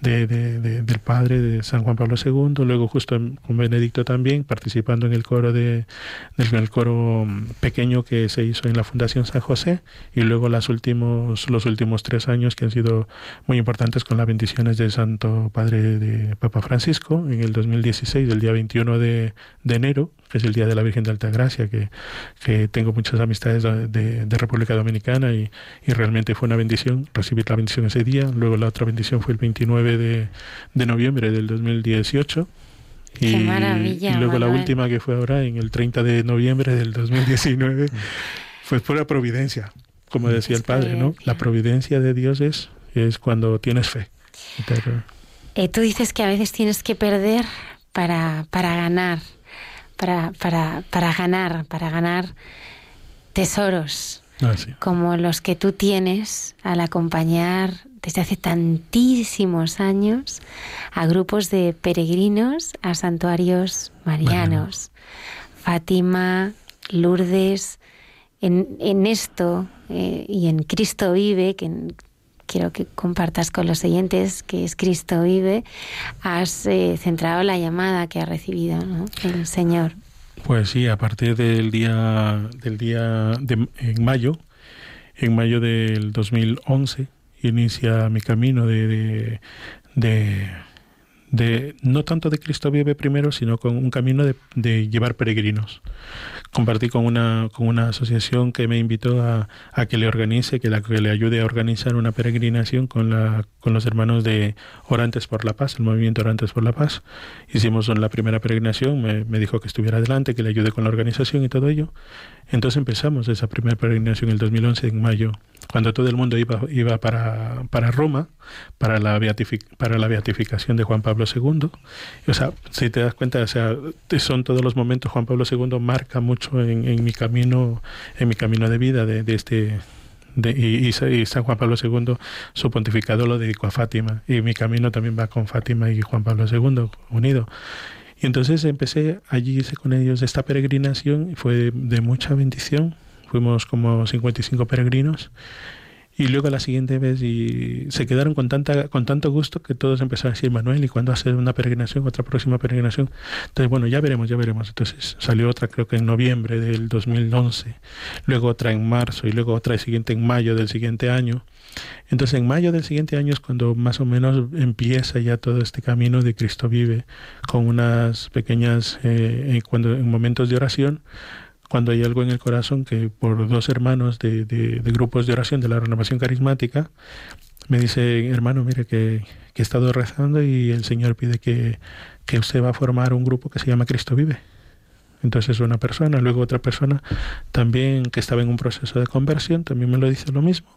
de, de, del Padre de San Juan Pablo II, luego justo con Benedicto también, participando en el coro de, del coro pequeño que se hizo en la Fundación San José, y luego las últimos, los últimos tres años que han sido muy importantes con las bendiciones del Santo Padre de Papa Francisco, en el 2016, el día 21 de, de enero, que es el Día de la Virgen de Alta Gracia, que, que tengo muchas amistades de, República Dominicana y, realmente fue una bendición recibir la bendición ese día. Luego la otra bendición fue el 29 de, de noviembre del 2018. Y, y luego la última que fue ahora en el 30 de noviembre del 2019 [laughs] fue pura providencia, como decía el padre, ¿no? La providencia de Dios es, es cuando tienes fe. Eh, tú dices que a veces tienes que perder para, para ganar para, para, para ganar, para ganar tesoros ah, como los que tú tienes al acompañar desde hace tantísimos años a grupos de peregrinos a santuarios marianos. Fátima, Lourdes, en, en esto eh, y en Cristo vive, que quiero que compartas con los oyentes que es Cristo vive, has eh, centrado la llamada que ha recibido el Señor. Pues sí, a partir del día del día de, en mayo, en mayo del 2011 inicia mi camino de, de de no tanto de Cristo vive primero, sino con un camino de, llevar peregrinos. Compartí con una, con una asociación que me invitó a, que le organice, que, la, que le ayude a organizar una peregrinación con, la, con los hermanos de Orantes por la Paz, el movimiento Orantes por la Paz. Hicimos la primera peregrinación, me, me dijo que estuviera adelante, que le ayude con la organización y todo ello. Entonces empezamos esa primera peregrinación en el 2011, en mayo, cuando todo el mundo iba, iba para, para Roma, para la, para la beatificación de Juan Pablo II. O sea, si te das cuenta, o sea, son todos los momentos, Juan Pablo II marca mucho en, en mi camino, en mi camino de vida de, este de, y, y, San Juan Pablo II, su pontificado lo dedicó a Fátima, y mi camino también va con Fátima y Juan Pablo II unido. Y entonces empecé allí con ellos esta peregrinación y fue de mucha bendición. Fuimos como 55 peregrinos y luego la siguiente vez y se quedaron con tanta con tanto gusto que todos empezaron a decir Manuel y cuándo hacer una peregrinación otra próxima peregrinación entonces bueno ya veremos ya veremos. Entonces salió otra creo que en noviembre del 2011 luego otra en marzo y luego otra siguiente en mayo del siguiente año. Entonces en mayo del siguiente año es cuando más o menos empieza ya todo este camino de Cristo vive con unas pequeñas eh, cuando en momentos de oración cuando hay algo en el corazón que por dos hermanos de, de, grupos de oración de la renovación carismática me dice, hermano, mire que, que, he estado rezando y el Señor pide que, que usted va a formar un grupo que se llama Cristo Vive. Entonces una persona, luego otra persona también que estaba en un proceso de conversión, también me lo dice lo mismo,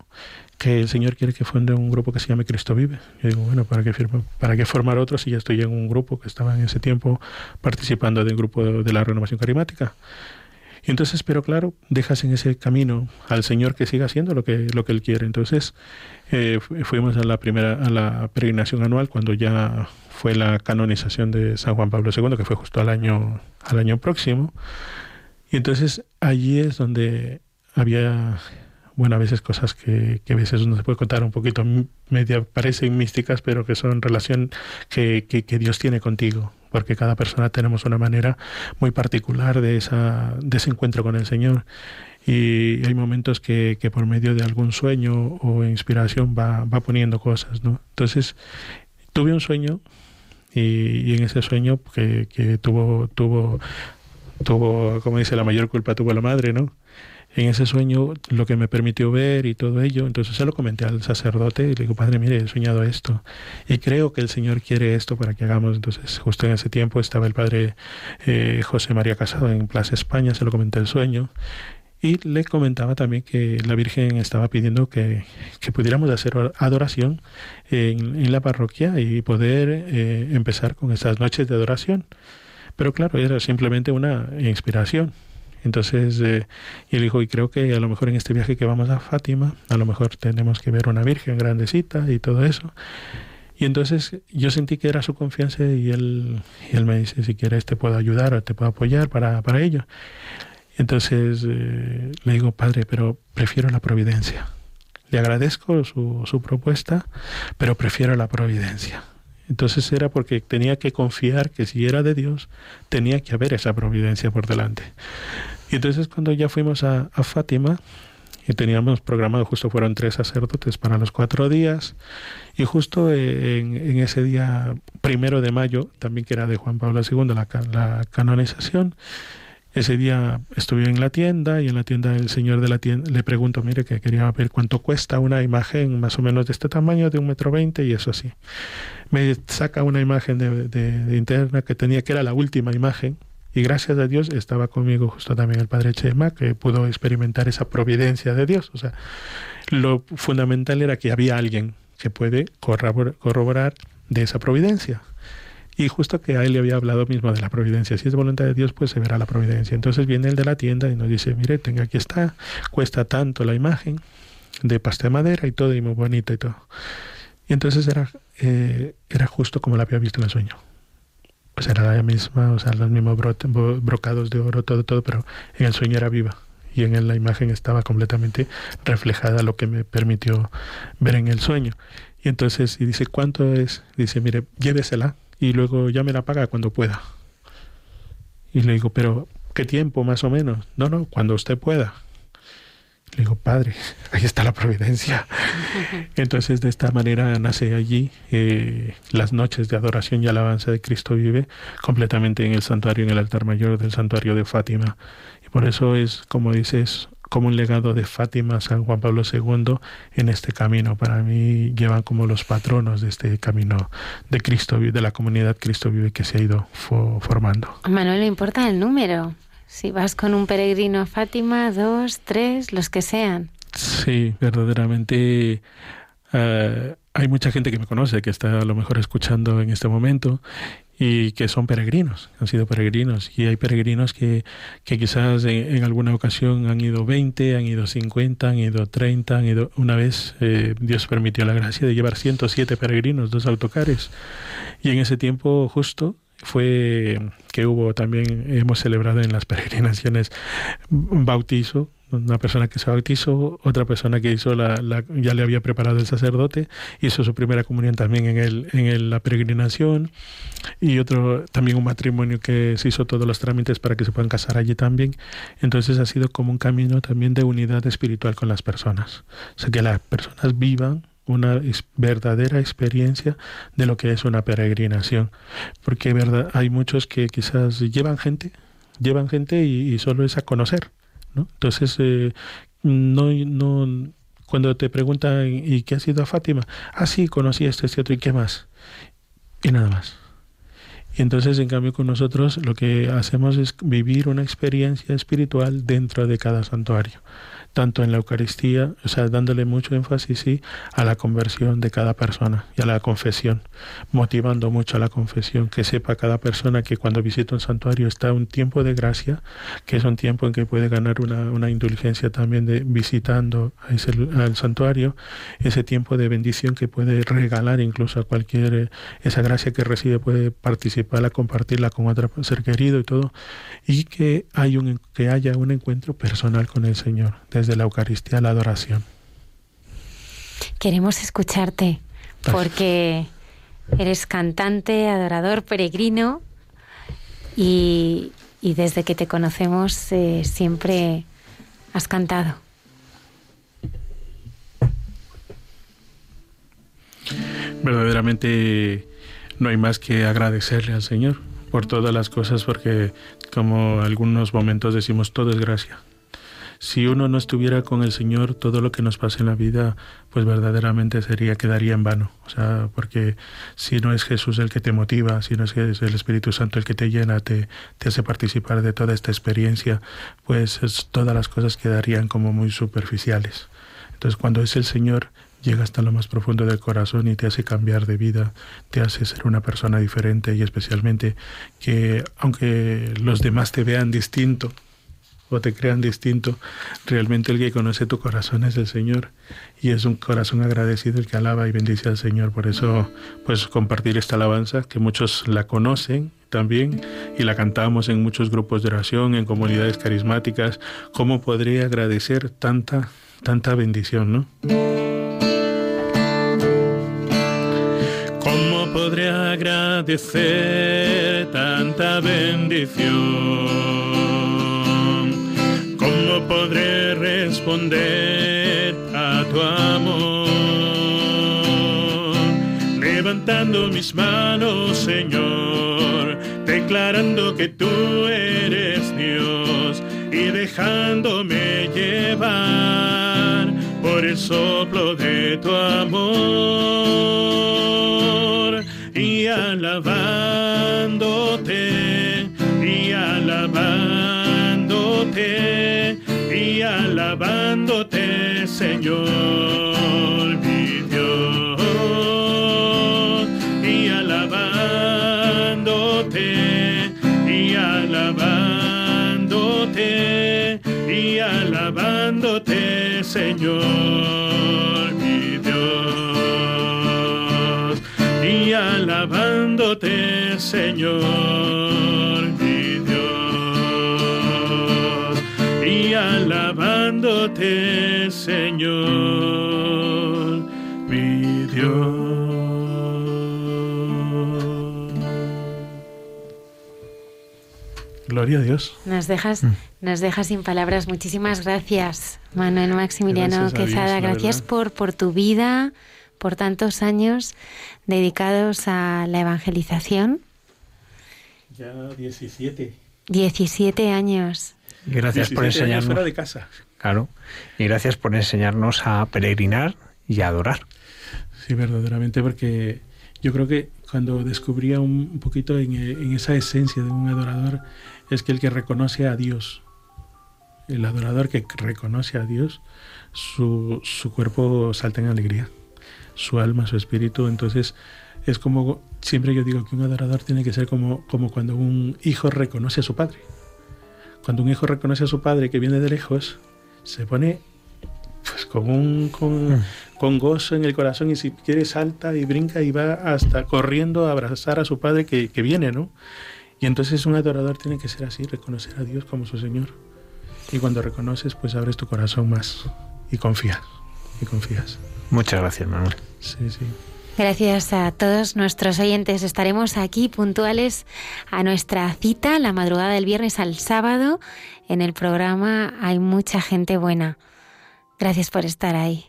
que el Señor quiere que funde un grupo que se llame Cristo Vive. Yo digo, bueno, ¿para qué, ¿para qué formar otro si ya estoy en un grupo que estaba en ese tiempo participando del grupo de la renovación carismática? Entonces, pero claro, dejas en ese camino al Señor que siga haciendo lo que, lo que Él quiere. Entonces, eh, fuimos a la primera, a la peregrinación anual cuando ya fue la canonización de San Juan Pablo II, que fue justo al año, al año próximo. Y entonces allí es donde había, bueno, a veces cosas que, que a veces uno se puede contar un poquito, media, parecen místicas, pero que son relación que, que Dios tiene contigo porque cada persona tenemos una manera muy particular de, esa, ese encuentro con el Señor. Y hay momentos que, por medio de algún sueño o inspiración va, va poniendo cosas, ¿no? Entonces, tuve un sueño y, en ese sueño que, que tuvo, tuvo, tuvo, como dice, la mayor culpa tuvo la madre, ¿no? En ese sueño lo que me permitió ver y todo ello. Entonces se lo comenté al sacerdote y le digo, padre, mire, he soñado esto y creo que el Señor quiere esto para que hagamos. Entonces justo en ese tiempo estaba el padre eh, José María Casado en Plaza España, se lo comenté el sueño. Y le comentaba también que la Virgen estaba pidiendo que, que pudiéramos hacer adoración en, en, la parroquia y poder eh, empezar con esas noches de adoración. Pero claro, era simplemente una inspiración. Entonces, eh, y él dijo, y creo que a lo mejor en este viaje que vamos a Fátima, a lo mejor tenemos que ver una Virgen grandecita y todo eso. Y entonces yo sentí que era su confianza y él, él me dice, si quieres te puedo ayudar o te puedo apoyar para, para ello. Entonces eh, le digo, padre, pero prefiero la providencia. Le agradezco su, su propuesta, pero prefiero la providencia. Entonces era porque tenía que confiar que si era de Dios, tenía que haber esa providencia por delante. Y entonces cuando ya fuimos a, Fátima, y teníamos programado, justo fueron tres sacerdotes para los cuatro días, y justo en, ese día primero de mayo, también que era de Juan Pablo II, la canonización, ese día estuve en la tienda y en la tienda el señor de la tienda le pregunto, mire, que quería ver cuánto cuesta una imagen más o menos de este tamaño, de un metro veinte y eso así. Me saca una imagen de, de, interna que tenía, que era la última imagen, y gracias a Dios estaba conmigo justo también el padre Chema, que pudo experimentar esa providencia de Dios. O sea, lo fundamental era que había alguien que puede corroborar de esa providencia. Y justo que a él le había hablado mismo de la providencia. Si es voluntad de Dios, pues se verá la providencia. Entonces viene el de la tienda y nos dice, mire, tenga aquí está, cuesta tanto la imagen de pasta de madera y todo, y muy bonita y todo. Y entonces era, eh, era justo como la había visto en el sueño. Pues era la misma, o sea, los mismos brocados de oro, todo, todo, pero en el sueño era viva. Y en la imagen estaba completamente reflejada lo que me permitió ver en el sueño. Y entonces, y dice, ¿cuánto es? Dice, mire, llévesela y luego ya me la paga cuando pueda. Y le digo, pero ¿qué tiempo más o menos? No, no, cuando usted pueda. Le digo, padre, [laughs] ahí está la providencia. [laughs] Entonces, de esta manera nace allí eh, las noches de adoración y alabanza de Cristo vive completamente en el santuario, en el altar mayor del santuario de Fátima. Y por eso es, como dices, como un legado de Fátima, San Juan Pablo II en este camino. Para mí llevan como los patronos de este camino de Cristo, de la comunidad Cristo vive que se ha ido formando. Manuel, ¿le importa el número? Si vas con un peregrino a Fátima, dos, tres, los que sean. Sí, verdaderamente eh, hay mucha gente que me conoce, que está a lo mejor escuchando en este momento y que son peregrinos, han sido peregrinos. Y hay peregrinos que, que quizás en, alguna ocasión han ido 20, han ido 50, han ido 30, han ido una vez, eh, Dios permitió la gracia de llevar 107 peregrinos, dos autocares. Y en ese tiempo justo fue que hubo también, hemos celebrado en las peregrinaciones bautizo una persona que se bautizó, otra persona que hizo la, ya le había preparado el sacerdote, hizo su primera comunión también en, el, en la peregrinación, y otro también un matrimonio que se hizo todos los trámites para que se puedan casar allí también. Entonces ha sido como un camino también de unidad espiritual con las personas. O sea, que las personas vivan una verdadera experiencia de lo que es una peregrinación. Porque verdad, hay muchos que quizás llevan gente, llevan gente y solo es a conocer entonces, eh, no, no, cuando te preguntan, ¿y qué ha sido a Fátima? Ah, sí, conocí esto, este otro, ¿y qué más? Y nada más. Entonces, en cambio, con nosotros lo que hacemos es vivir una experiencia espiritual dentro de cada santuario tanto en la Eucaristía, o sea, dándole mucho énfasis sí, a la conversión de cada persona y a la confesión, motivando mucho a la confesión, que sepa cada persona que cuando visita un santuario está un tiempo de gracia, que es un tiempo en que puede ganar una, una indulgencia también de visitando al santuario, ese tiempo de bendición que puede regalar incluso a cualquier, eh, esa gracia que recibe puede participar, compartirla con otro ser querido y todo, y que, hay un, que haya un encuentro personal con el Señor, desde la Eucaristía a la adoración. Queremos escucharte porque eres cantante, adorador, peregrino y, desde que te conocemos eh, siempre has cantado. Verdaderamente no hay más que agradecerle al Señor por todas las cosas porque como algunos momentos decimos todo es gracia si uno no estuviera con el Señor, todo lo que nos pasa en la vida, pues verdaderamente sería, quedaría en vano. O sea, porque si no es Jesús el que te motiva, si no es el Espíritu Santo el que te llena, te, te hace participar de toda esta experiencia, pues todas las cosas quedarían como muy superficiales. Entonces, cuando es el Señor, llega hasta lo más profundo del corazón y te hace cambiar de vida, te hace ser una persona diferente y especialmente que aunque los demás te vean distinto, o te crean distinto, realmente el que conoce tu corazón es el Señor y es un corazón agradecido el que alaba y bendice al Señor. Por eso, pues compartir esta alabanza, que muchos la conocen también y la cantamos en muchos grupos de oración, en comunidades carismáticas. ¿Cómo podría agradecer tanta, tanta bendición, no? Agradecer tanta bendición? podré responder a tu amor. Levantando mis manos, Señor, declarando que tú eres Dios y dejándome llevar por el soplo de tu amor y alabándote y alabándote y alabándote, Señor, mi Dios, y alabándote, y alabándote, y alabándote, Señor, Señor. alabándote, Señor, mi Dios. Gloria a Dios. Nos dejas, mm. nos dejas sin palabras. Muchísimas gracias, Manuel Maximiliano Quezada. gracias por, por tu vida, por tantos años dedicados a la evangelización. Ya 17. 17 años. Gracias por enseñarnos. de casa. Claro. Y gracias por enseñarnos a peregrinar y a adorar. Sí, verdaderamente, porque yo creo que cuando descubría un poquito en, esa esencia de un adorador, es que el que reconoce a Dios, el adorador que reconoce a Dios, su, su cuerpo salta en alegría, su alma, su espíritu. Entonces, es como, siempre yo digo que un adorador tiene que ser como, como cuando un hijo reconoce a su padre cuando un hijo reconoce a su padre que viene de lejos, se pone pues con con, con, gozo en el corazón y si quiere salta y brinca y va hasta corriendo a abrazar a su padre que, que viene, ¿no? Y entonces un adorador tiene que ser así, reconocer a Dios como su Señor. Y cuando reconoces, pues abres tu corazón más y confías, y confías. Muchas gracias, Manuel. Sí, sí. Gracias a todos nuestros oyentes. Estaremos aquí puntuales a nuestra cita la madrugada del viernes al sábado. En el programa hay mucha gente buena. Gracias por estar ahí.